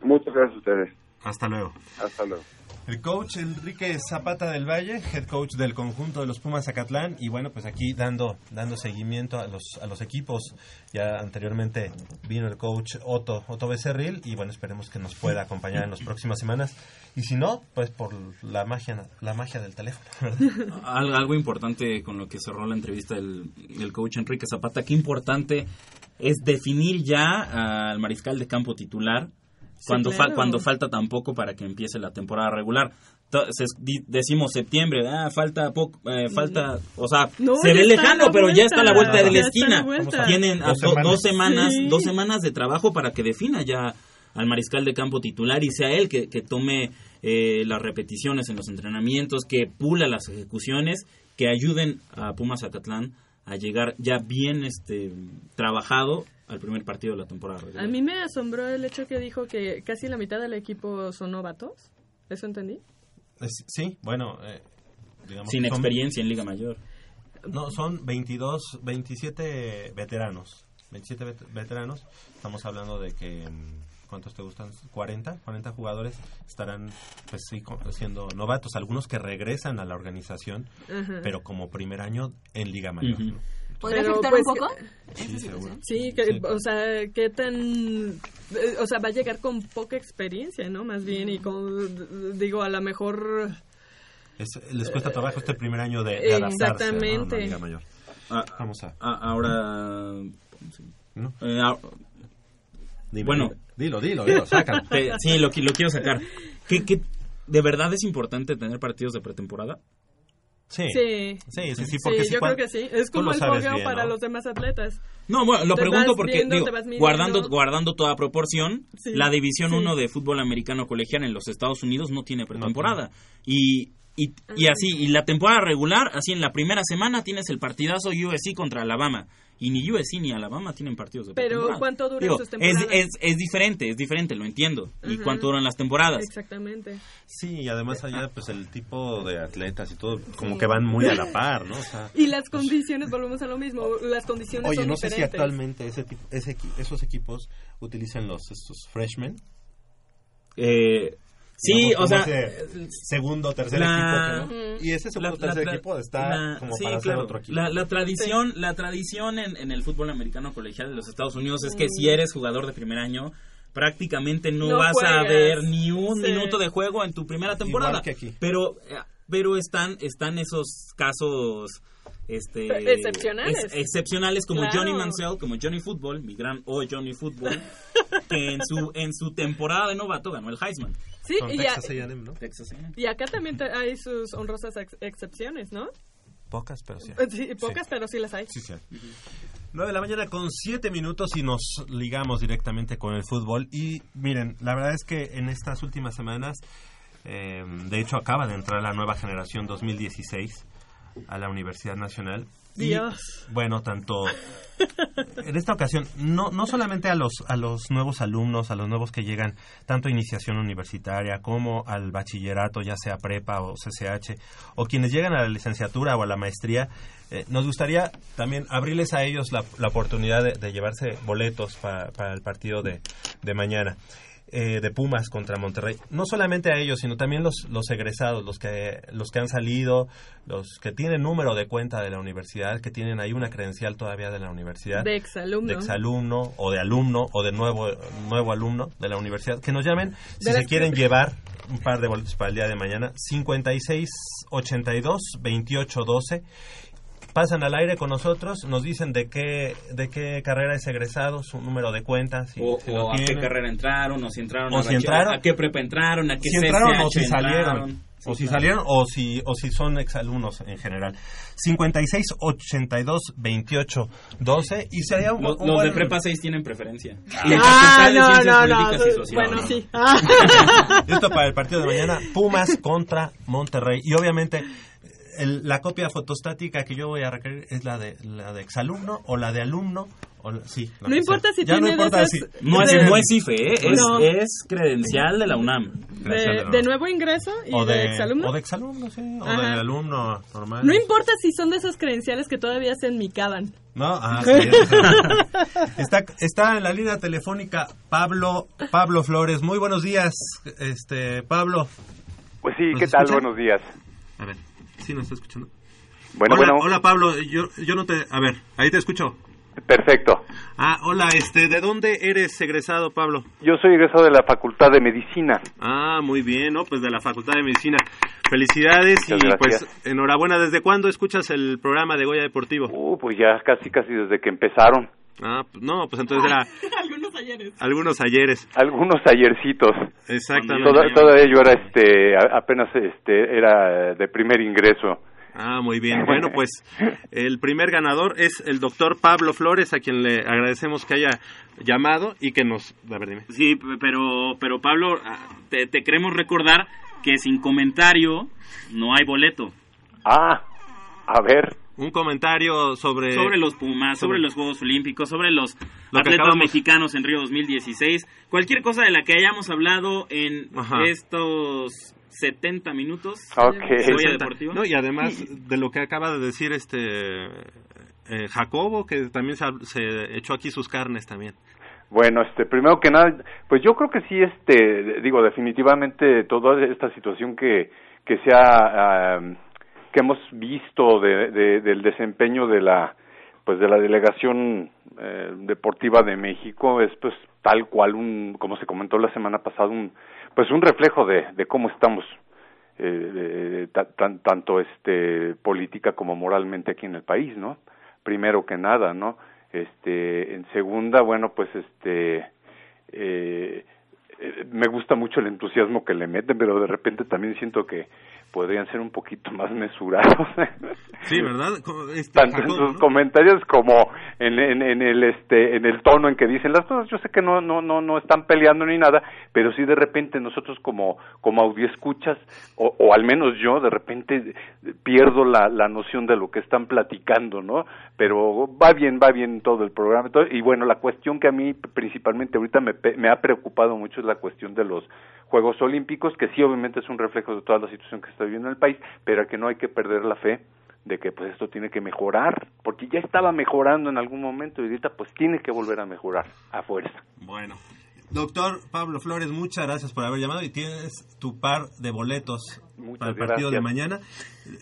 Muchas gracias a ustedes. Hasta luego. Hasta luego. El coach Enrique Zapata del Valle, head coach del conjunto de los Pumas Zacatlán, y bueno, pues aquí dando, dando seguimiento a los, a los equipos. Ya anteriormente vino el coach Otto, Otto Becerril, y bueno, esperemos que nos pueda acompañar en las próximas semanas. Y si no, pues por la magia, la magia del teléfono, *laughs* Algo importante con lo que cerró la entrevista del, del coach Enrique Zapata, qué importante es definir ya al mariscal de campo titular Sí, cuando, fa- cuando falta tan poco para que empiece la temporada regular. Entonces, decimos septiembre, ah, falta poco, eh, falta, o sea, No, se ve lejano, pero ya está a la vuelta, de la esquina. Tienen Dos do- semanas. dos semanas, Sí. dos semanas de trabajo para que defina ya al mariscal de campo titular y sea él que, que tome eh, las repeticiones en los entrenamientos, que pula las ejecuciones, que ayuden a Pumas Zacatlán a llegar ya bien este trabajado al primer partido de la temporada regular. A mí me asombró el hecho que dijo que casi la mitad del equipo son novatos. ¿Eso entendí? Es- sí, bueno, eh, digamos. Sin son- experiencia en Liga Mayor. No, son 22, 27 veteranos. 27 vet- veteranos. Estamos hablando de que, mm, ¿cuántos te gustan? 40, 40 jugadores estarán, pues sí, siendo novatos. Algunos que regresan a la organización, pero como primer año en Liga Mayor. ¿no? ¿Podría Pero, afectar pues, un poco? Sí, que, Sí. o sea, qué tan... eh, O sea, va a llegar con poca experiencia, ¿no? Más bien, y con, digo, a lo mejor... Es- les cuesta trabajo este primer año de, de adaptarse ¿no? a una Exactamente. Mayor. Ah, Vamos a... ah, ahora... ¿no? eh, ah, Dime, bueno, dilo, dilo, dilo, sácalo. *laughs* Sí, lo, lo quiero sacar. ¿Qué, qué, de verdad es importante tener partidos de pretemporada? Sí. Sí. Sí, sí, sí, porque yo creo que sí. Es como el fogueo para ¿no? los demás atletas. No, bueno, lo pregunto porque, guardando, guardando toda proporción, la División sí. 1 de fútbol americano colegial en los Estados Unidos no tiene pretemporada. Y Y, y así, y la temporada regular, así en la primera semana tienes el partidazo USC contra Alabama. Y ni USC ni Alabama tienen partidos de Pero. ¿cuánto duran Digo, sus es, temporadas? es, es diferente, es diferente, lo entiendo. ¿Y cuánto duran las temporadas? Exactamente. Sí, y además allá pues el tipo de atletas y todo como que van muy a la par, ¿no? O sea, *laughs* Y las condiciones, volvemos a lo mismo, las condiciones Oye, son no sé si actualmente ese, tipo- ese equi- esos equipos utilizan los estos freshmen. Eh, sí, o sea, segundo, tercer la- equipo, no. Y ese segundo, la- tercer equipo está la- como sí, para hacer otro equipo. La, la tradición, la tradición en, en el fútbol americano colegial de los Estados Unidos es que si eres jugador de primer año, prácticamente no, No vas a ver ni un Sí. minuto de juego en tu primera temporada. que aquí. Pero, eh, pero están, están esos casos este Excepcionales. ex- excepcionales como Claro. Johnny Mansell, como Johnny Football, mi gran O Johnny Football, que en su en su temporada de novato ganó el Heisman. Sí, y, Texas a- A&M, ¿no? Texas A&M. y acá también te- hay sus honrosas ex- excepciones, ¿no? Pocas, pero sí. Eh, Sí, pocas, pero sí las hay. Sí, sí. 9 de la mañana con 7 minutos y nos ligamos directamente con el fútbol. Y miren, la verdad es que en estas últimas semanas, eh, de hecho acaba de entrar la nueva generación 2016 a la Universidad Nacional. Y, Dios. bueno, tanto *laughs* en esta ocasión, no, no solamente a los, a los nuevos alumnos, a los nuevos que llegan tanto a iniciación universitaria como al bachillerato, ya sea prepa o CCH, o quienes llegan a la licenciatura o a la maestría, eh, nos gustaría también abrirles a ellos la, la oportunidad de, de llevarse boletos pa- para el partido de, de mañana. Eh, de Pumas contra Monterrey. No solamente a ellos, sino también los, los egresados, los que, los que han salido, los que tienen número de cuenta de la universidad, que tienen ahí una credencial todavía de la universidad. De exalumno. De exalumno, o de alumno, o de nuevo, nuevo alumno de la universidad. Que nos llamen si De se quieren llevar un par de boletos para el día de mañana. 56 82 28 12 pasan al aire con nosotros, nos dicen de qué de qué carrera es egresado, su número de cuenta, si, o, si o lo a qué carrera entraron, o si entraron, O a, si entraron. a qué prepa entraron, a qué si entraron o si salieron. entraron. o si claro. salieron o si o si son exalumnos en general. 56 82 28 12 y sería un, Los, un los de prepa 6 tienen preferencia. Ah. Ah, no, no, no. Bueno, sí. *laughs* *laughs* Esto para el partido de mañana, Pumas contra Monterrey. Y obviamente el- la copia fotostática que yo voy a requerir es la de la de exalumno o la de alumno. O la- sí, la No importa sea. si Ya no tiene de importa esas- si- No es, de- no es IFE, ¿eh? es, No. es credencial de la UNAM. De, de nuevo ingreso y o de, de, exalumno. o de exalumno, sí, o Ajá. de alumno normal. No importa si son de esas credenciales que todavía se enmicaban. No, ah, *laughs* sí, es- está, está en la línea telefónica Pablo Pablo Flores. Muy buenos días, este Pablo. Pues sí, ¿Nos ¿qué tal? escucha? Buenos días. A ver, sí nos está escuchando. Bueno, hola, bueno. hola Pablo, yo, yo no te... A ver, ahí te escucho. Perfecto. Ah, hola, este, ¿de dónde eres egresado, Pablo? Yo soy egresado de la Facultad de Medicina. Ah, muy bien, ¿no? Pues de la Facultad de Medicina. Felicidades Muchas y gracias. pues enhorabuena. ¿Desde cuándo escuchas el programa de Goya Deportivo? Uh, pues ya casi, casi desde que empezaron. Ah, pues no, pues entonces era *laughs* Algunos ayeres. algunos ayeres. Algunos ayercitos. Exactamente. Todo, todo ello era, este, apenas, este, era de primer ingreso. Ah, muy bien. *laughs* Bueno, pues el primer ganador es el doctor Pablo Flores, a quien le agradecemos que haya llamado y que nos... A ver, dime. Sí, pero, pero Pablo, ah, te, te queremos recordar que sin comentario no hay boleto. Ah, a ver. Un comentario sobre... Sobre los Pumas, sobre, sobre- los Juegos Olímpicos, sobre los Lo atletas acabamos- mexicanos en Río 2016. Cualquier cosa de la que hayamos hablado en Ajá. estos 70 minutos. Ok. Goya 60. Deportivo. No, y además de lo que acaba de decir este eh, Jacobo, que también se, se echó aquí sus carnes también. Bueno, este, primero que nada, pues yo creo que sí, este, digo, definitivamente toda esta situación que, que se ha, am, que hemos visto de, de- del desempeño de la, pues de la delegación eh, deportiva de México es pues tal cual un, como se comentó la semana pasada, un, pues un reflejo de, de cómo estamos eh, tanto este política como moralmente aquí en el país, ¿no? Primero que nada, ¿no? Este, en segunda, bueno, pues este, eh, eh, me gusta mucho el entusiasmo que le meten, pero de repente también siento que podrían ser un poquito *laughs* más mesurados. Sí, ¿verdad? Este, Tanto en sus ¿no? comentarios como en, en, en el este en el tono en que dicen las cosas yo sé que no no no no están peleando ni nada pero sí de repente nosotros como como audioescuchas o, o al menos yo de repente pierdo la, la noción de lo que están platicando no pero va bien va bien todo el programa y bueno la cuestión que a mí principalmente ahorita me, me ha preocupado mucho es la cuestión de los Juegos Olímpicos que sí obviamente es un reflejo de toda la situación que está viviendo el país pero que no hay que perder la fe de que pues esto tiene que mejorar, porque ya estaba mejorando en algún momento y ahorita pues tiene que volver a mejorar a fuerza. Bueno. Doctor Pablo Flores, muchas gracias por haber llamado y tienes tu par de boletos para el partido de mañana.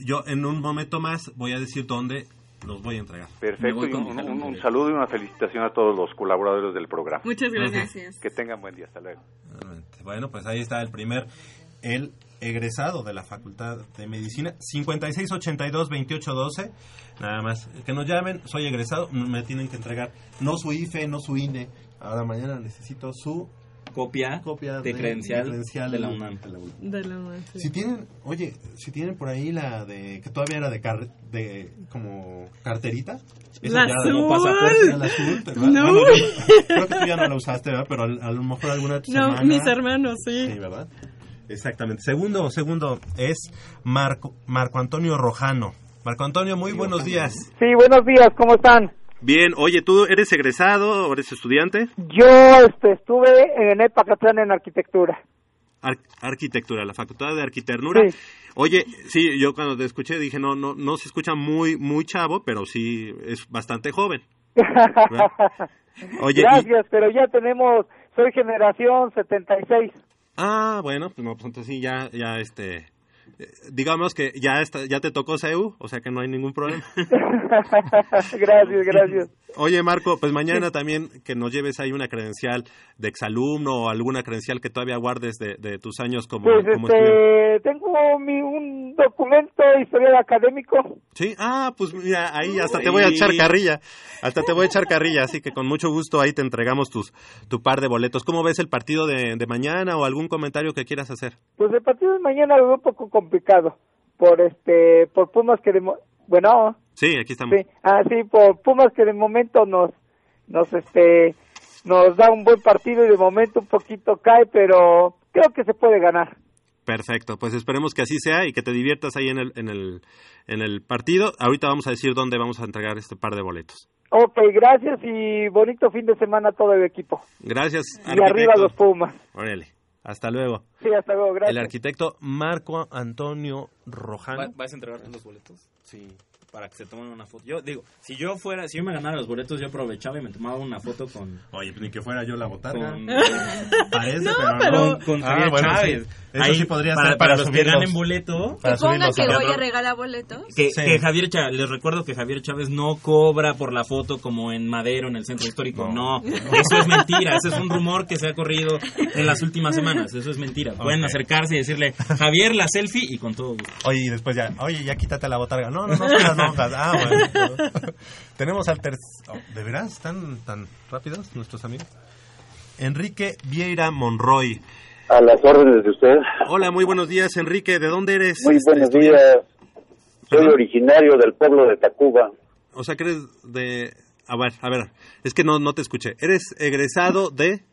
Yo en un momento más voy a decir dónde los voy a entregar. Perfecto, y un, un- un saludo y una felicitación a todos los colaboradores del programa. Muchas gracias. Que tengan buen día, hasta luego. Bueno, pues ahí está el primer, el egresado de la Facultad de Medicina, 5682-2812. Nada más, que nos llamen, soy egresado, me tienen que entregar no su IFE, no su INE. Ahora mañana necesito su copia, de credencial de la UNAM. De la UNAM, sí. Si tienen, oye, si tienen por ahí la de, que todavía era de, car- de como carterita. La ya azul. pasaporte, la azul, ¿verdad? No. Bueno, yo- creo que tú ya no la usaste, ¿verdad? Pero a, a lo mejor alguna de tus No, hermanas. mis hermanos, sí. Sí, ¿verdad? Exactamente. Segundo, segundo es Marco, Marco Antonio Rojano. Marco Antonio, muy buenos días. Sí, buenos días, ¿cómo están? Bien, oye, ¿tú eres egresado o eres estudiante? Yo este, estuve en Epacatlán en arquitectura. Ar- arquitectura, la Facultad de Arquitectura. Oye, sí, yo cuando te escuché dije, no, no, no se escucha muy, muy chavo, pero sí es bastante joven. *laughs* Oye, y- Gracias, pero ya tenemos, soy generación 76. ah, bueno, pues no, pues entonces sí, ya, ya, este, digamos que ya está, ya te tocó CEU, o sea que no hay ningún problema. *laughs* gracias, gracias. Oye, Marco, pues mañana también que nos lleves ahí una credencial de exalumno o alguna credencial que todavía guardes de, de tus años como, Pues como este, tengo mi, un documento historial académico. Sí, ah, pues mira, ahí hasta te voy a echar carrilla, hasta te voy a echar carrilla, así que con mucho gusto ahí te entregamos tus, tu par de boletos. ¿Cómo ves el partido de, de mañana o algún comentario que quieras hacer? Pues el partido de mañana lo veo un poco complicado. Por este, por Pumas que de, mo- bueno, Sí, aquí estamos. Sí, ah, sí, por Pumas que de momento nos, nos, este, nos da un buen partido y de momento un poquito cae, pero creo que se puede ganar. Perfecto, pues esperemos que así sea y que te diviertas ahí en el, en el, en el partido. Ahorita vamos a decir dónde vamos a entregar este par de boletos. Ok, gracias y bonito fin de semana a todo el equipo. Gracias. Y arriba los Pumas. Órale, hasta luego. Sí, hasta luego, gracias. El arquitecto Marco Antonio Rojano. ¿Va- ¿Vas a entregar los boletos? Sí. Para que se tomen una foto. Yo digo, si yo fuera, si yo me ganara los boletos, yo aprovechaba y me tomaba una foto con. Oye, pues ni que fuera yo la botarga. Con, *laughs* Parece, No, pero, pero- no. Con- con Ah, bueno, Chávez. sí. Eso Ahí, sí podría para- ser para para, los que ganen boleto. Para Ponga subirlos que voy a regalar boletos. Que, Sí. que Javier Chávez, les recuerdo que Javier Chávez no cobra por la foto como en Madero, en el centro histórico. No, eso es mentira. Ese es un rumor que se ha corrido en las últimas semanas. Eso es mentira. Pueden acercarse y decirle, Javier, la selfie y con todo gusto. Oye, y después ya, oye, ya quítate la botarga. No, no, no, Ah, bueno. *laughs* Tenemos al tercer... ¿De veras? ¿Están tan rápidos nuestros amigos? Enrique Vieira Monroy. A las órdenes de usted. Hola, muy buenos días, Enrique. ¿De dónde eres? Muy Este, buenos estudiante? días. Soy originario del pueblo de Tacuba. O sea, que eres de... A ver, a ver, es que no, no te escuché. ¿Eres egresado de...?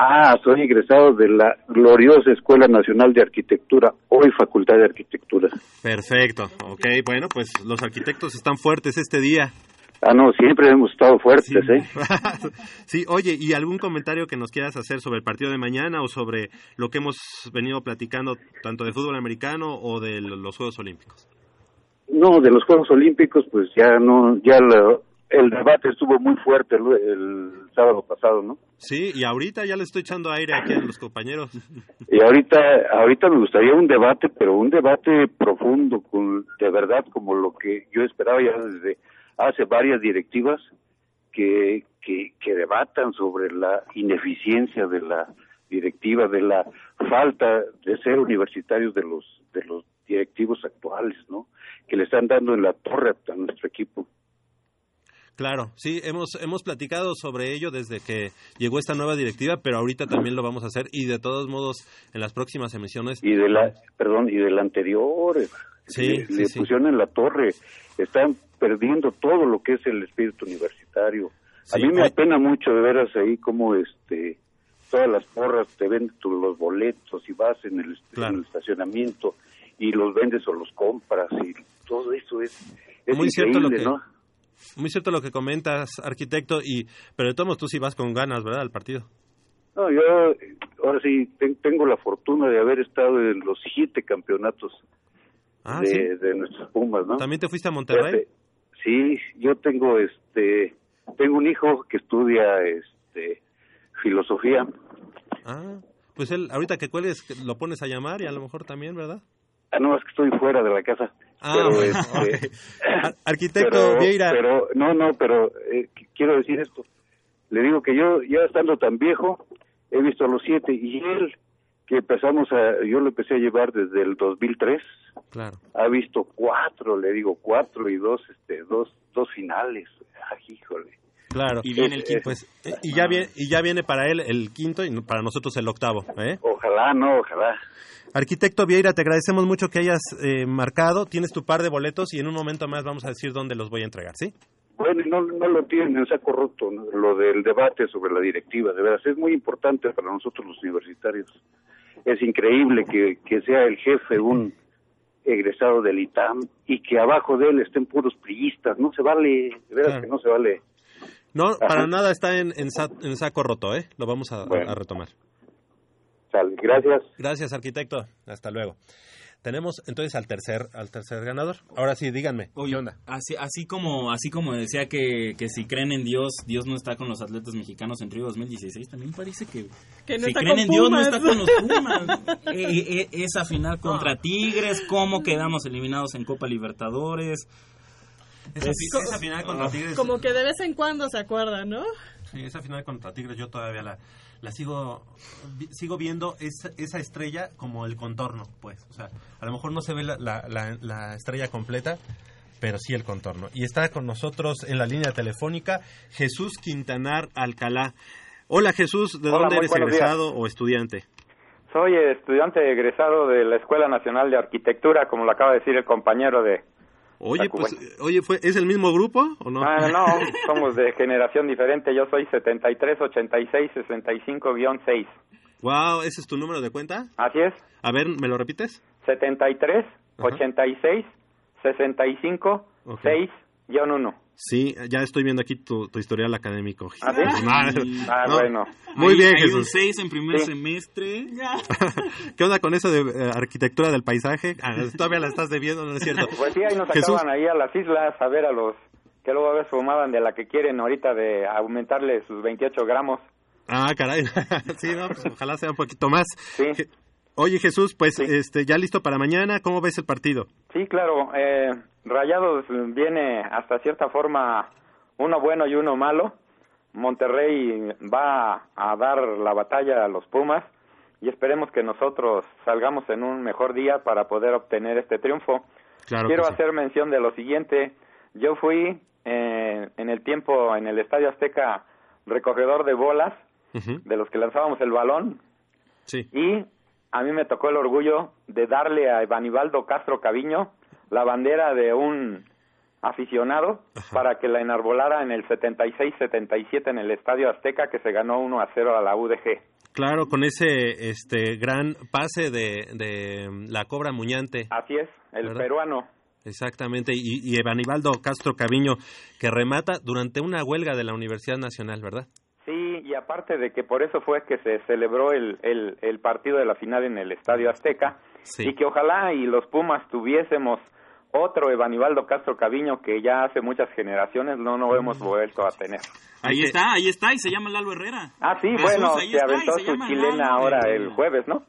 Ah, soy egresado de la gloriosa Escuela Nacional de Arquitectura, hoy Facultad de Arquitectura. Perfecto, ok, bueno, pues los arquitectos están fuertes este día. Ah, no, siempre hemos estado fuertes, ¿eh? *laughs* sí, oye, ¿y algún comentario que nos quieras hacer sobre el partido de mañana o sobre lo que hemos venido platicando tanto de fútbol americano o de lo- los Juegos Olímpicos? No, de los Juegos Olímpicos, pues ya no, ya la- el debate estuvo muy fuerte el, el sábado pasado, ¿no? Sí, y ahorita ya le estoy echando aire aquí a los compañeros. *laughs* Y ahorita, ahorita me gustaría un debate, pero un debate profundo, con, de verdad, como lo que yo esperaba ya desde hace varias directivas, que, que, que debatan sobre la ineficiencia de la directiva, de la falta de ser universitarios de los, de los directivos actuales, ¿no? Que le están dando en la torre a nuestro equipo. Claro, sí, hemos, hemos platicado sobre ello desde que llegó esta nueva directiva, pero ahorita también lo vamos a hacer y de todos modos en las próximas emisiones. y de la perdón y del anterior eh, Sí, le, sí, le sí. pusieron en la torre están perdiendo todo lo que es el espíritu universitario. Sí, a mí me hoy- apena mucho de veras ahí como este todas las porras te venden tú los boletos y vas en el, en el estacionamiento y los vendes o los compras y todo eso es, es muy cierto lo que ¿no? Muy cierto lo que comentas arquitecto y pero de todos modos tú sí vas con ganas verdad al partido No, yo ahora sí ten- tengo la fortuna de haber estado en los siete campeonatos Ah, de, ¿sí? de nuestros Pumas, ¿no? también te fuiste a Monterrey Sí, yo tengo este tengo un hijo que estudia este filosofía. ah pues él ahorita que cuelgues lo pones a llamar y a lo mejor también verdad Ah, no, es que estoy fuera de la casa. Ah, pero bueno, este, *laughs* arquitecto pero, Vieira. Pero no, no, pero eh, qu- quiero decir esto. Le digo que yo ya estando tan viejo he visto a los siete y él que empezamos a yo lo empecé a llevar desde el 2003 claro ha visto cuatro, le digo cuatro y dos este dos dos finales. Ah, híjole. Claro. Y viene el quinto. Pues, eh, y ya viene, y ya viene para él el quinto y para nosotros el octavo, ¿eh? Ojalá, no, ojalá. Arquitecto Vieira, te agradecemos mucho que hayas eh, marcado. Tienes tu par de boletos y en un momento más vamos a decir dónde los voy a entregar, ¿sí? Bueno, y no, no lo tienen en saco roto, ¿no? lo del debate sobre la directiva, de veras, es muy importante para nosotros los universitarios. Es increíble que, que sea el jefe un egresado del ITAM y que abajo de él estén puros priistas, no se vale, de veras Claro. que no se vale. No, Ajá. para nada está en, en, sa- en saco roto, ¿eh? Lo vamos a, a- Bueno. a retomar. Sale, gracias. Gracias, arquitecto. Hasta luego. Tenemos entonces al tercer, al tercer ganador. Ahora sí, díganme, ¿qué onda? Así, así como así como decía que, que si creen en Dios, Dios no está con los atletas mexicanos en Río 2016, también parece que, Que no si está creen con en Dios no está con los *laughs* Pumas. Eh, eh, esa final contra Tigres, cómo quedamos eliminados en Copa Libertadores. Esa, Es- fi- esa final contra Tigres. Como que de vez en cuando se acuerdan, ¿no? Sí, esa final contra Tigres yo todavía la, la sigo vi- sigo viendo esa, esa estrella como el contorno, pues. O sea, a lo mejor no se ve la, la, la- la estrella completa, pero sí el contorno. Y está con nosotros en la línea telefónica Jesús Quintanar Alcalá. Hola Jesús, ¿de Hola, dónde eres egresado o estudiante? Soy estudiante egresado de la Escuela Nacional de Arquitectura, como lo acaba de decir el compañero de... Oye, pues, oye, fue, ¿es el mismo grupo o no? Ah, no, *laughs* somos de generación diferente. Yo soy 73, 86, 65-6. Wow, ¿ese es tu número de cuenta? Así es. A ver, ¿me lo repites? 73, 86, 65, Ok. 6-1. Sí, ya estoy viendo aquí tu, tu historial académico. ¿Ah, sí? Ah, No, bueno. Muy Hay- bien, hay un Jesús. 6 en primer Sí. semestre. *laughs* ¿Qué onda con eso de eh, arquitectura del paisaje? Ah, todavía la estás debiendo, ¿no es cierto? *laughs* Pues sí, ahí nos Jesús. acaban ahí a las islas a ver a los que luego a veces fumaban de la que quieren ahorita de aumentarle sus 28 gramos. Ah, caray. *laughs* sí, no, pues ojalá sea un poquito más. Je- Oye, Jesús, pues este ya listo para mañana. ¿Cómo ves el partido? Sí, claro. Eh, Rayados viene hasta cierta forma uno bueno y uno malo. Monterrey va a dar la batalla a los Pumas y esperemos que nosotros salgamos en un mejor día para poder obtener este triunfo. Claro Quiero sí. hacer mención de lo siguiente. Yo fui eh, en el tiempo en el Estadio Azteca recogedor de bolas, de los que lanzábamos el balón, Sí. y a mí me tocó el orgullo de darle a Evanibaldo Castro Caviño la bandera de un aficionado para que la enarbolara en el 76-77 en el Estadio Azteca que se ganó 1 a 0 a la UDG. Claro, con ese este gran pase de, de mm, la Cobra Muñante. Así es, el ¿Verdad? peruano. Exactamente, y, y Evanibaldo Castro Caviño, que remata durante una huelga de la Universidad Nacional, ¿verdad? Sí, y aparte de que por eso fue que se celebró el, el, el partido de la final en el Estadio Azteca Sí. y que ojalá y los Pumas tuviésemos otro Evanibaldo Castro Caviño que ya hace muchas generaciones no lo hemos vuelto a tener. Ahí está, ahí está, y se llama Lalo Herrera. Ah, sí, Jesús, bueno, ahí se está, aventó se su chilena Lalo ahora el jueves, ¿no?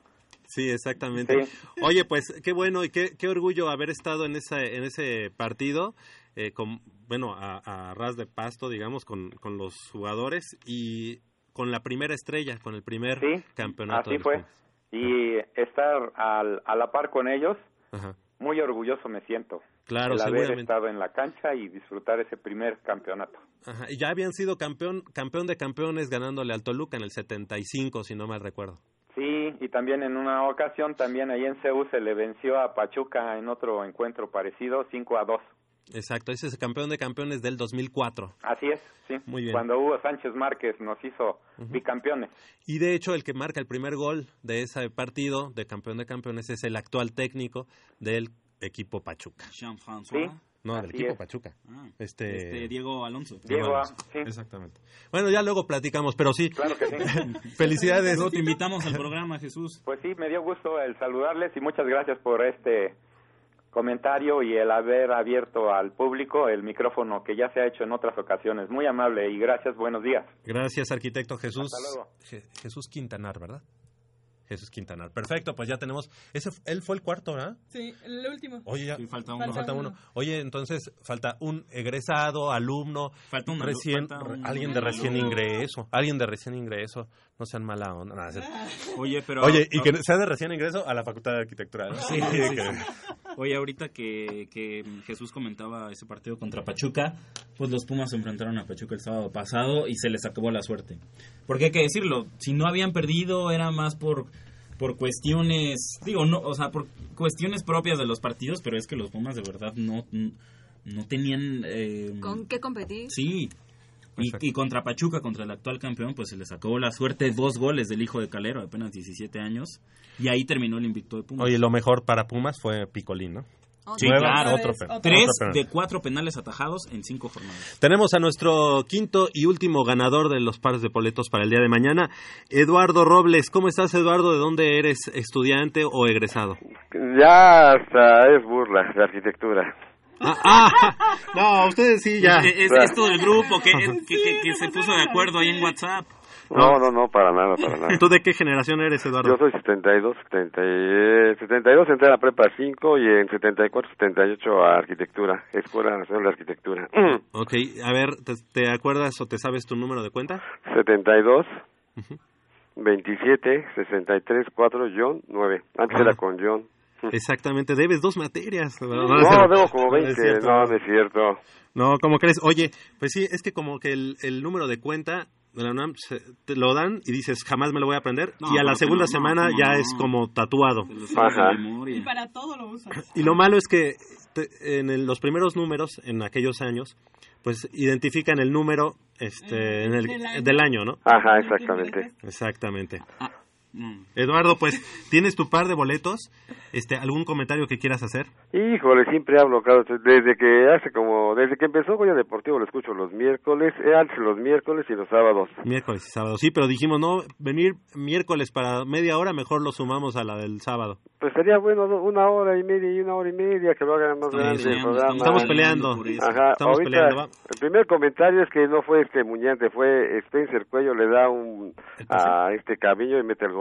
Sí, exactamente. Sí. Oye, pues qué bueno y qué, qué orgullo haber estado en ese, en ese partido, eh, con, bueno, a, a ras de pasto, digamos, con, con los jugadores y con la primera estrella, con el primer campeonato. Así fue. Y estar al, a la par con ellos, Ajá. Muy orgulloso me siento. Claro, el haber seguramente. estado en la cancha y disfrutar ese primer campeonato. Ajá, Y ya habían sido campeón, campeón de campeones ganándole al Toluca en el 75, si no mal recuerdo. Sí, y también en una ocasión, también ahí en CEU se le venció a Pachuca en otro encuentro parecido, 5 a 2. Exacto, ese es el campeón de campeones del 2004. Así es, sí. Muy bien. Cuando Hugo Sánchez Márquez nos hizo bicampeones. Y de hecho, el que marca el primer gol de ese partido de campeón de campeones es el actual técnico del equipo Pachuca. Jean-François. No, del equipo es. Pachuca. Ah, este... este, Diego Alonso. Diego, Alonso. sí. Exactamente. Bueno, ya luego platicamos, pero sí. Claro que sí. *laughs* Felicidades. Te invitamos al programa, Jesús. Pues sí, me dio gusto el saludarles y muchas gracias por este comentario y el haber abierto al público el micrófono que ya se ha hecho en otras ocasiones. Muy amable y gracias, buenos días. Gracias, arquitecto Jesús. Hasta luego. Je- Jesús Quintanar, ¿verdad? Jesús Quintanar. Perfecto, pues ya tenemos. Ese, él fue el cuarto, ¿verdad? Sí, el último. Oye, ya. falta uno. Falta uno. Oye, entonces falta un egresado, alumno, Falta un recién, falta un- alguien de recién ingreso, alguien de recién ingreso. No sean mala onda. no, cierto. Oye, pero... Oye, y que sea de recién ingreso a la Facultad de Arquitectura. ¿no? Sí, *laughs* sí, sí. Oye, ahorita que, que Jesús comentaba ese partido contra Pachuca, pues los Pumas se enfrentaron a Pachuca el sábado pasado y se les acabó la suerte. Porque hay que decirlo, si no habían perdido era más por por cuestiones, digo, no, o sea, por cuestiones propias de los partidos, pero es que los Pumas de verdad no no tenían eh, ¿Con qué competir? Sí. Y, y contra Pachuca, contra el actual campeón, pues se les acabó la suerte. Dos goles del hijo de Calero, apenas 17 años. Y ahí terminó el invicto de Pumas. Oye, lo mejor para Pumas fue Picolín, ¿no? Sí, claro. otro Tres otro penal. de cuatro penales atajados en cinco jornadas. Tenemos a nuestro quinto y último ganador de los pares de boletos para el día de mañana, Eduardo Robles. ¿Cómo estás, Eduardo? ¿De dónde eres estudiante o egresado? Ya hasta es burla de arquitectura. Ah, ah, no, ustedes sí ya. Es, es esto del grupo que, que, que- que se puso de acuerdo ahí en WhatsApp. No, no, no, para nada, para nada. ¿Tú de qué generación eres, Eduardo? Yo soy 72, 70, y, eh, 72 entré a la prepa 5 y en 74, 78 a arquitectura, Escuela Nacional de Arquitectura. *clears throat* Ok, a ver, ¿te, te acuerdas o te sabes tu número de cuenta? 72, 27, 63, 4, John, 9. Antes Ah. era con John. Exactamente, debes dos materias. No, *laughs* debo como No es 20, cierto. no, no es cierto. No, ¿cómo crees? Oye, pues sí, es que como que el, el número de cuenta de la UNAM se- te lo dan y dices, jamás me lo voy a aprender. No, y a la segunda no, semana no, ya no. es como tatuado. Ajá. Y para todo lo usas. Y lo malo es que te- en el- los primeros números, en aquellos años, pues identifican el número este, en el- del año. del año, ¿no? Ajá, exactamente. Exactamente. Mm. Eduardo, pues tienes tu par de boletos. Este, ¿Algún comentario que quieras hacer? Híjole, siempre hablo, claro, desde que hace como, desde que empezó Goya Deportivo lo escucho los miércoles, eh, antes los miércoles y los sábados. Miércoles y sábado. Sí, pero dijimos, no, venir miércoles para media hora, mejor lo sumamos a la del sábado. Pues sería bueno una hora y media y una hora y media que lo hagan más grande el programa. estamos peleando. Ajá, Estamos ahorita, peleando, va. el primer comentario es que no fue este Muñante, fue Spencer Cuello, le da un a este Cabillo y mete el gol.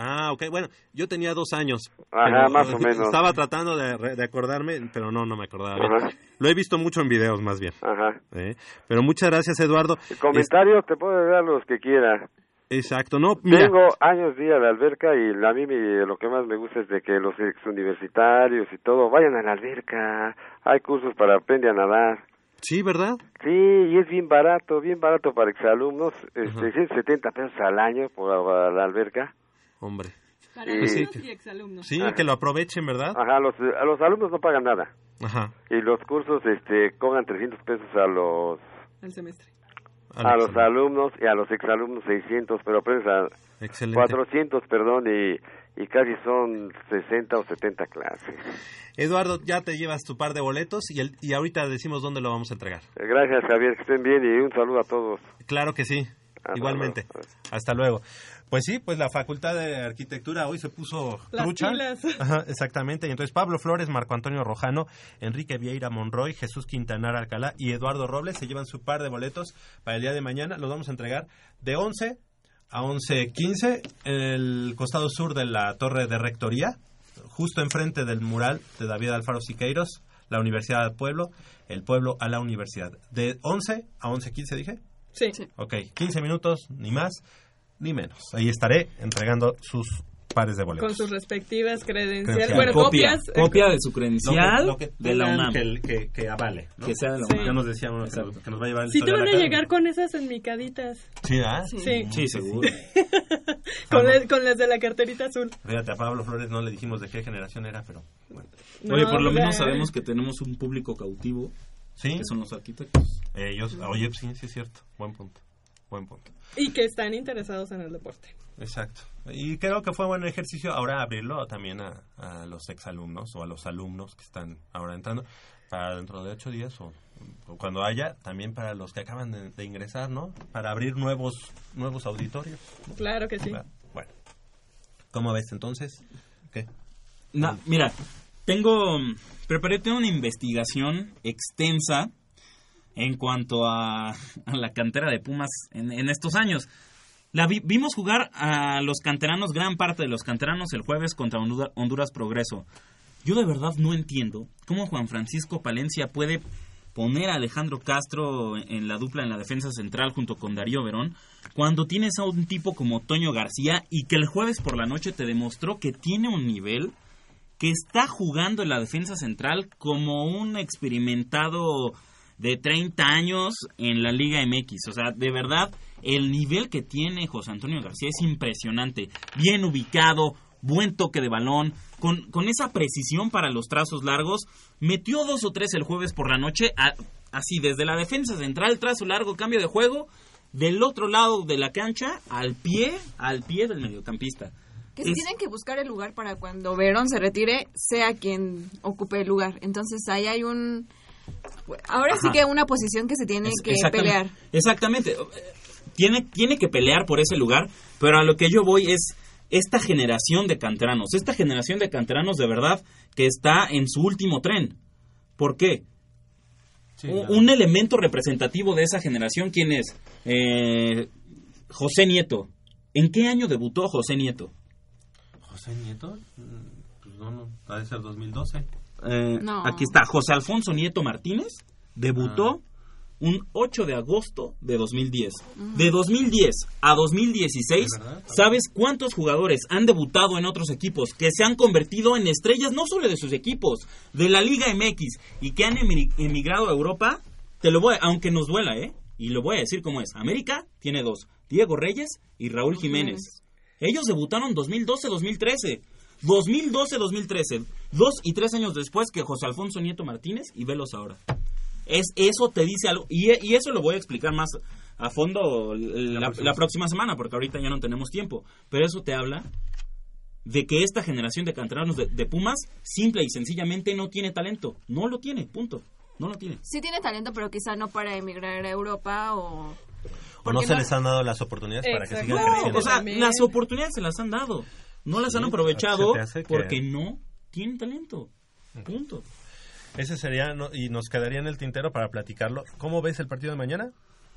Ah, ok. Bueno, yo tenía dos años. Ajá, más o *laughs* menos. Estaba tratando de, de acordarme, pero no, no me acordaba bien. Lo he visto mucho en videos, más bien. Ajá. ¿eh? Pero muchas gracias, Eduardo. Comentarios te puedo dar los que quiera. Es- exacto, no, mira. Tengo años día de alberca y a mí me- lo que más me gusta es de que los ex universitarios y todo vayan a la alberca. Hay cursos para aprender a nadar. Sí, ¿verdad? Sí, y es bien barato, bien barato para exalumnos. Este, 170 pesos al año por la, la alberca. Hombre. Para Y- alumnos sí, y exalumnos. Sí, que lo aprovechen, ¿verdad? Ajá, los, a los alumnos no pagan nada. Ajá. Y los cursos este, cobran 300 pesos a los Al semestre. a los alumnos y a los exalumnos 600, pero aprendes a Excelente. 400, perdón, y, y casi son 60 o 70 clases. Eduardo, ya te llevas tu par de boletos y, el, y ahorita decimos dónde lo vamos a entregar. Gracias, Javier, que estén bien y un saludo a todos. Claro que sí, igualmente. Hasta luego. Pues sí, pues la Facultad de Arquitectura hoy se puso Las trucha. *laughs* Ajá, exactamente. Y entonces Pablo Flores, Marco Antonio Rojano, Enrique Vieira Monroy, Jesús Quintanar Alcalá y Eduardo Robles se llevan su par de boletos para el día de mañana. Los vamos a entregar de 11 a 11.15 en el costado sur de la Torre de Rectoría, justo enfrente del mural de David Alfaro Siqueiros, la Universidad del Pueblo, el pueblo a la universidad. De 11 a 11.15 dije. Sí. Ok, 15 minutos, ni más ni menos. Ahí estaré entregando sus pares de boletos. Con sus respectivas credenciales. Credencial. Bueno, Copia, copias. copia de su credencial Lo que- lo que de la UNAM. Que, que, que avale. ¿no? Que sea de la Sí. UNAM. Ya nos decía uno que, que nos va a llevar el Sí te van a llegar con esas enmicaditas. Sí, ¿ah? Sí. Sí, seguro. *laughs* Con, la- con las de la carterita azul. Fíjate, a Pablo Flores no le dijimos de qué generación era, pero bueno. Oye, por lo menos sabemos que tenemos un público cautivo. Sí. Que son los arquitectos. Ellos, oye, sí, sí es cierto. Buen punto. Buen punto. Y que están interesados en el deporte. Exacto. Y creo que fue buen ejercicio ahora abrirlo también a, a los exalumnos o a los alumnos que están ahora entrando para dentro de ocho días o, o cuando haya, también para los que acaban de, de ingresar, ¿no? Para abrir nuevos nuevos auditorios. Claro que sí. Bueno. ¿Cómo ves entonces? ¿Qué? Mira, tengo. Preparé una investigación extensa en cuanto a, a la cantera de Pumas en, estos años. La vi- vimos jugar a los canteranos, gran parte de los canteranos, el jueves contra Honduras Progreso. Yo de verdad no entiendo cómo Juan Francisco Palencia puede poner a Alejandro Castro en la dupla en la defensa central junto con Darío Verón cuando tienes a un tipo como Toño García y que el jueves por la noche te demostró que tiene un nivel que está jugando en la defensa central como un experimentado de 30 años en la Liga MX. O sea, de verdad, el nivel que tiene José Antonio García es impresionante. Bien ubicado, buen toque de balón, con, con esa precisión para los trazos largos. Metió dos o tres el jueves por la noche, así desde la defensa central, trazo largo, cambio de juego. Del otro lado de la cancha, al pie, al pie del mediocampista. Que si Es- tienen que buscar el lugar para cuando Verón se retire, sea quien ocupe el lugar. Entonces ahí hay un... Ahora sí que una posición que se tiene Es- que exactamente. pelear. Exactamente. Tiene, tiene que pelear por ese lugar, pero a lo que yo voy es esta generación de canteranos. Esta generación de canteranos de verdad que está en su último tren. ¿Por qué? Claro. un elemento representativo de esa generación, ¿quién es? Eh, José Nieto. ¿En qué año debutó José Nieto? José Nieto, Mm, pues no, no, ha de ser 2012. Eh, No. Aquí está, José Alfonso Nieto Martínez debutó un 8 de agosto de 2010. De 2010 a 2016, ¿sabes cuántos jugadores han debutado en otros equipos que se han convertido en estrellas no solo de sus equipos, de la Liga MX y que han emi- emigrado a Europa? Te lo voy, a- aunque nos duela, ¿eh? Y lo voy a decir como es. América tiene dos, Diego Reyes y Raúl Jiménez. Ellos debutaron 2012-2013. 2012-2013. Dos y tres años después que José Alfonso Nieto Martínez y velos ahora. Es, eso te dice algo. Y, eso lo voy a explicar más a fondo la, la próxima semana, porque ahorita ya no tenemos tiempo. Pero eso te habla de que esta generación de canteranos de, de Pumas, simple y sencillamente, no tiene talento. No lo tiene, punto. No lo tiene. Sí tiene talento, pero quizá no para emigrar a Europa o... O no se les han dado las oportunidades para que sigan No, creciendo. O sea, las oportunidades se las han dado. No las han aprovechado que- porque no tienen talento. Punto. Ese sería, no- y nos quedaría en el tintero para platicarlo. ¿Cómo ves el partido de mañana?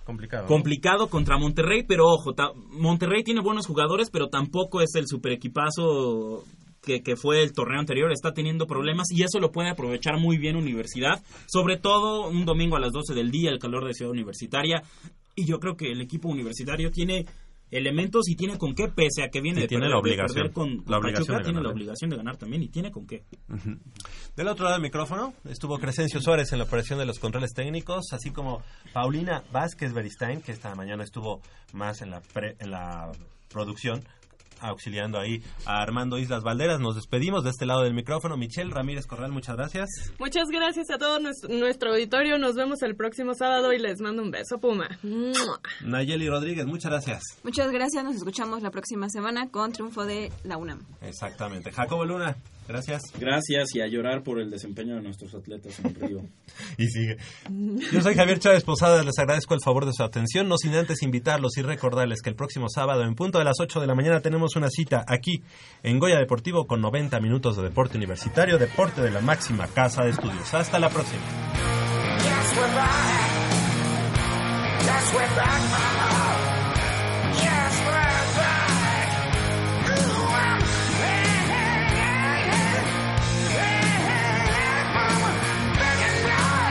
Complicado. ¿no? Complicado contra Monterrey, pero ojo, ta- Monterrey tiene buenos jugadores, pero tampoco es el super equipazo que, que fue el torneo anterior. Está teniendo problemas y eso lo puede aprovechar muy bien Universidad. Sobre todo un domingo a las 12 del día, el calor de Ciudad Universitaria. Y yo creo que el equipo universitario tiene elementos y tiene con qué, pese a que viene Y de tiene perder, la obligación. con, con La obligación Pachuca, de tiene ganar, la ¿eh? obligación de ganar también y tiene con qué. Del otro lado del micrófono estuvo Crescencio Suárez en la operación de los controles técnicos, así como Paulina Vázquez Beristain, que esta mañana estuvo más en la, pre- en la producción, auxiliando ahí a Armando Islas Valderas. Nos despedimos de este lado del micrófono. Michelle Ramírez Corral, muchas gracias. Muchas gracias a todo nuestro, nuestro auditorio. Nos vemos el próximo sábado y les mando un beso, Puma. Nayeli Rodríguez, muchas gracias. Muchas gracias, nos escuchamos la próxima semana con triunfo de la UNAM. Exactamente. Jacobo Luna, gracias. Gracias y a llorar por el desempeño de nuestros atletas en Río. *laughs* Y sigue. Yo soy Javier Chávez Posada, les agradezco el favor de su atención, no sin antes invitarlos y recordarles que el próximo sábado en punto de las 8 de la mañana tenemos una cita aquí en Goya Deportivo con 90 minutos de deporte universitario, deporte de la máxima casa de estudios. Hasta la próxima. Yes, we're back. Yes, we're back, mama.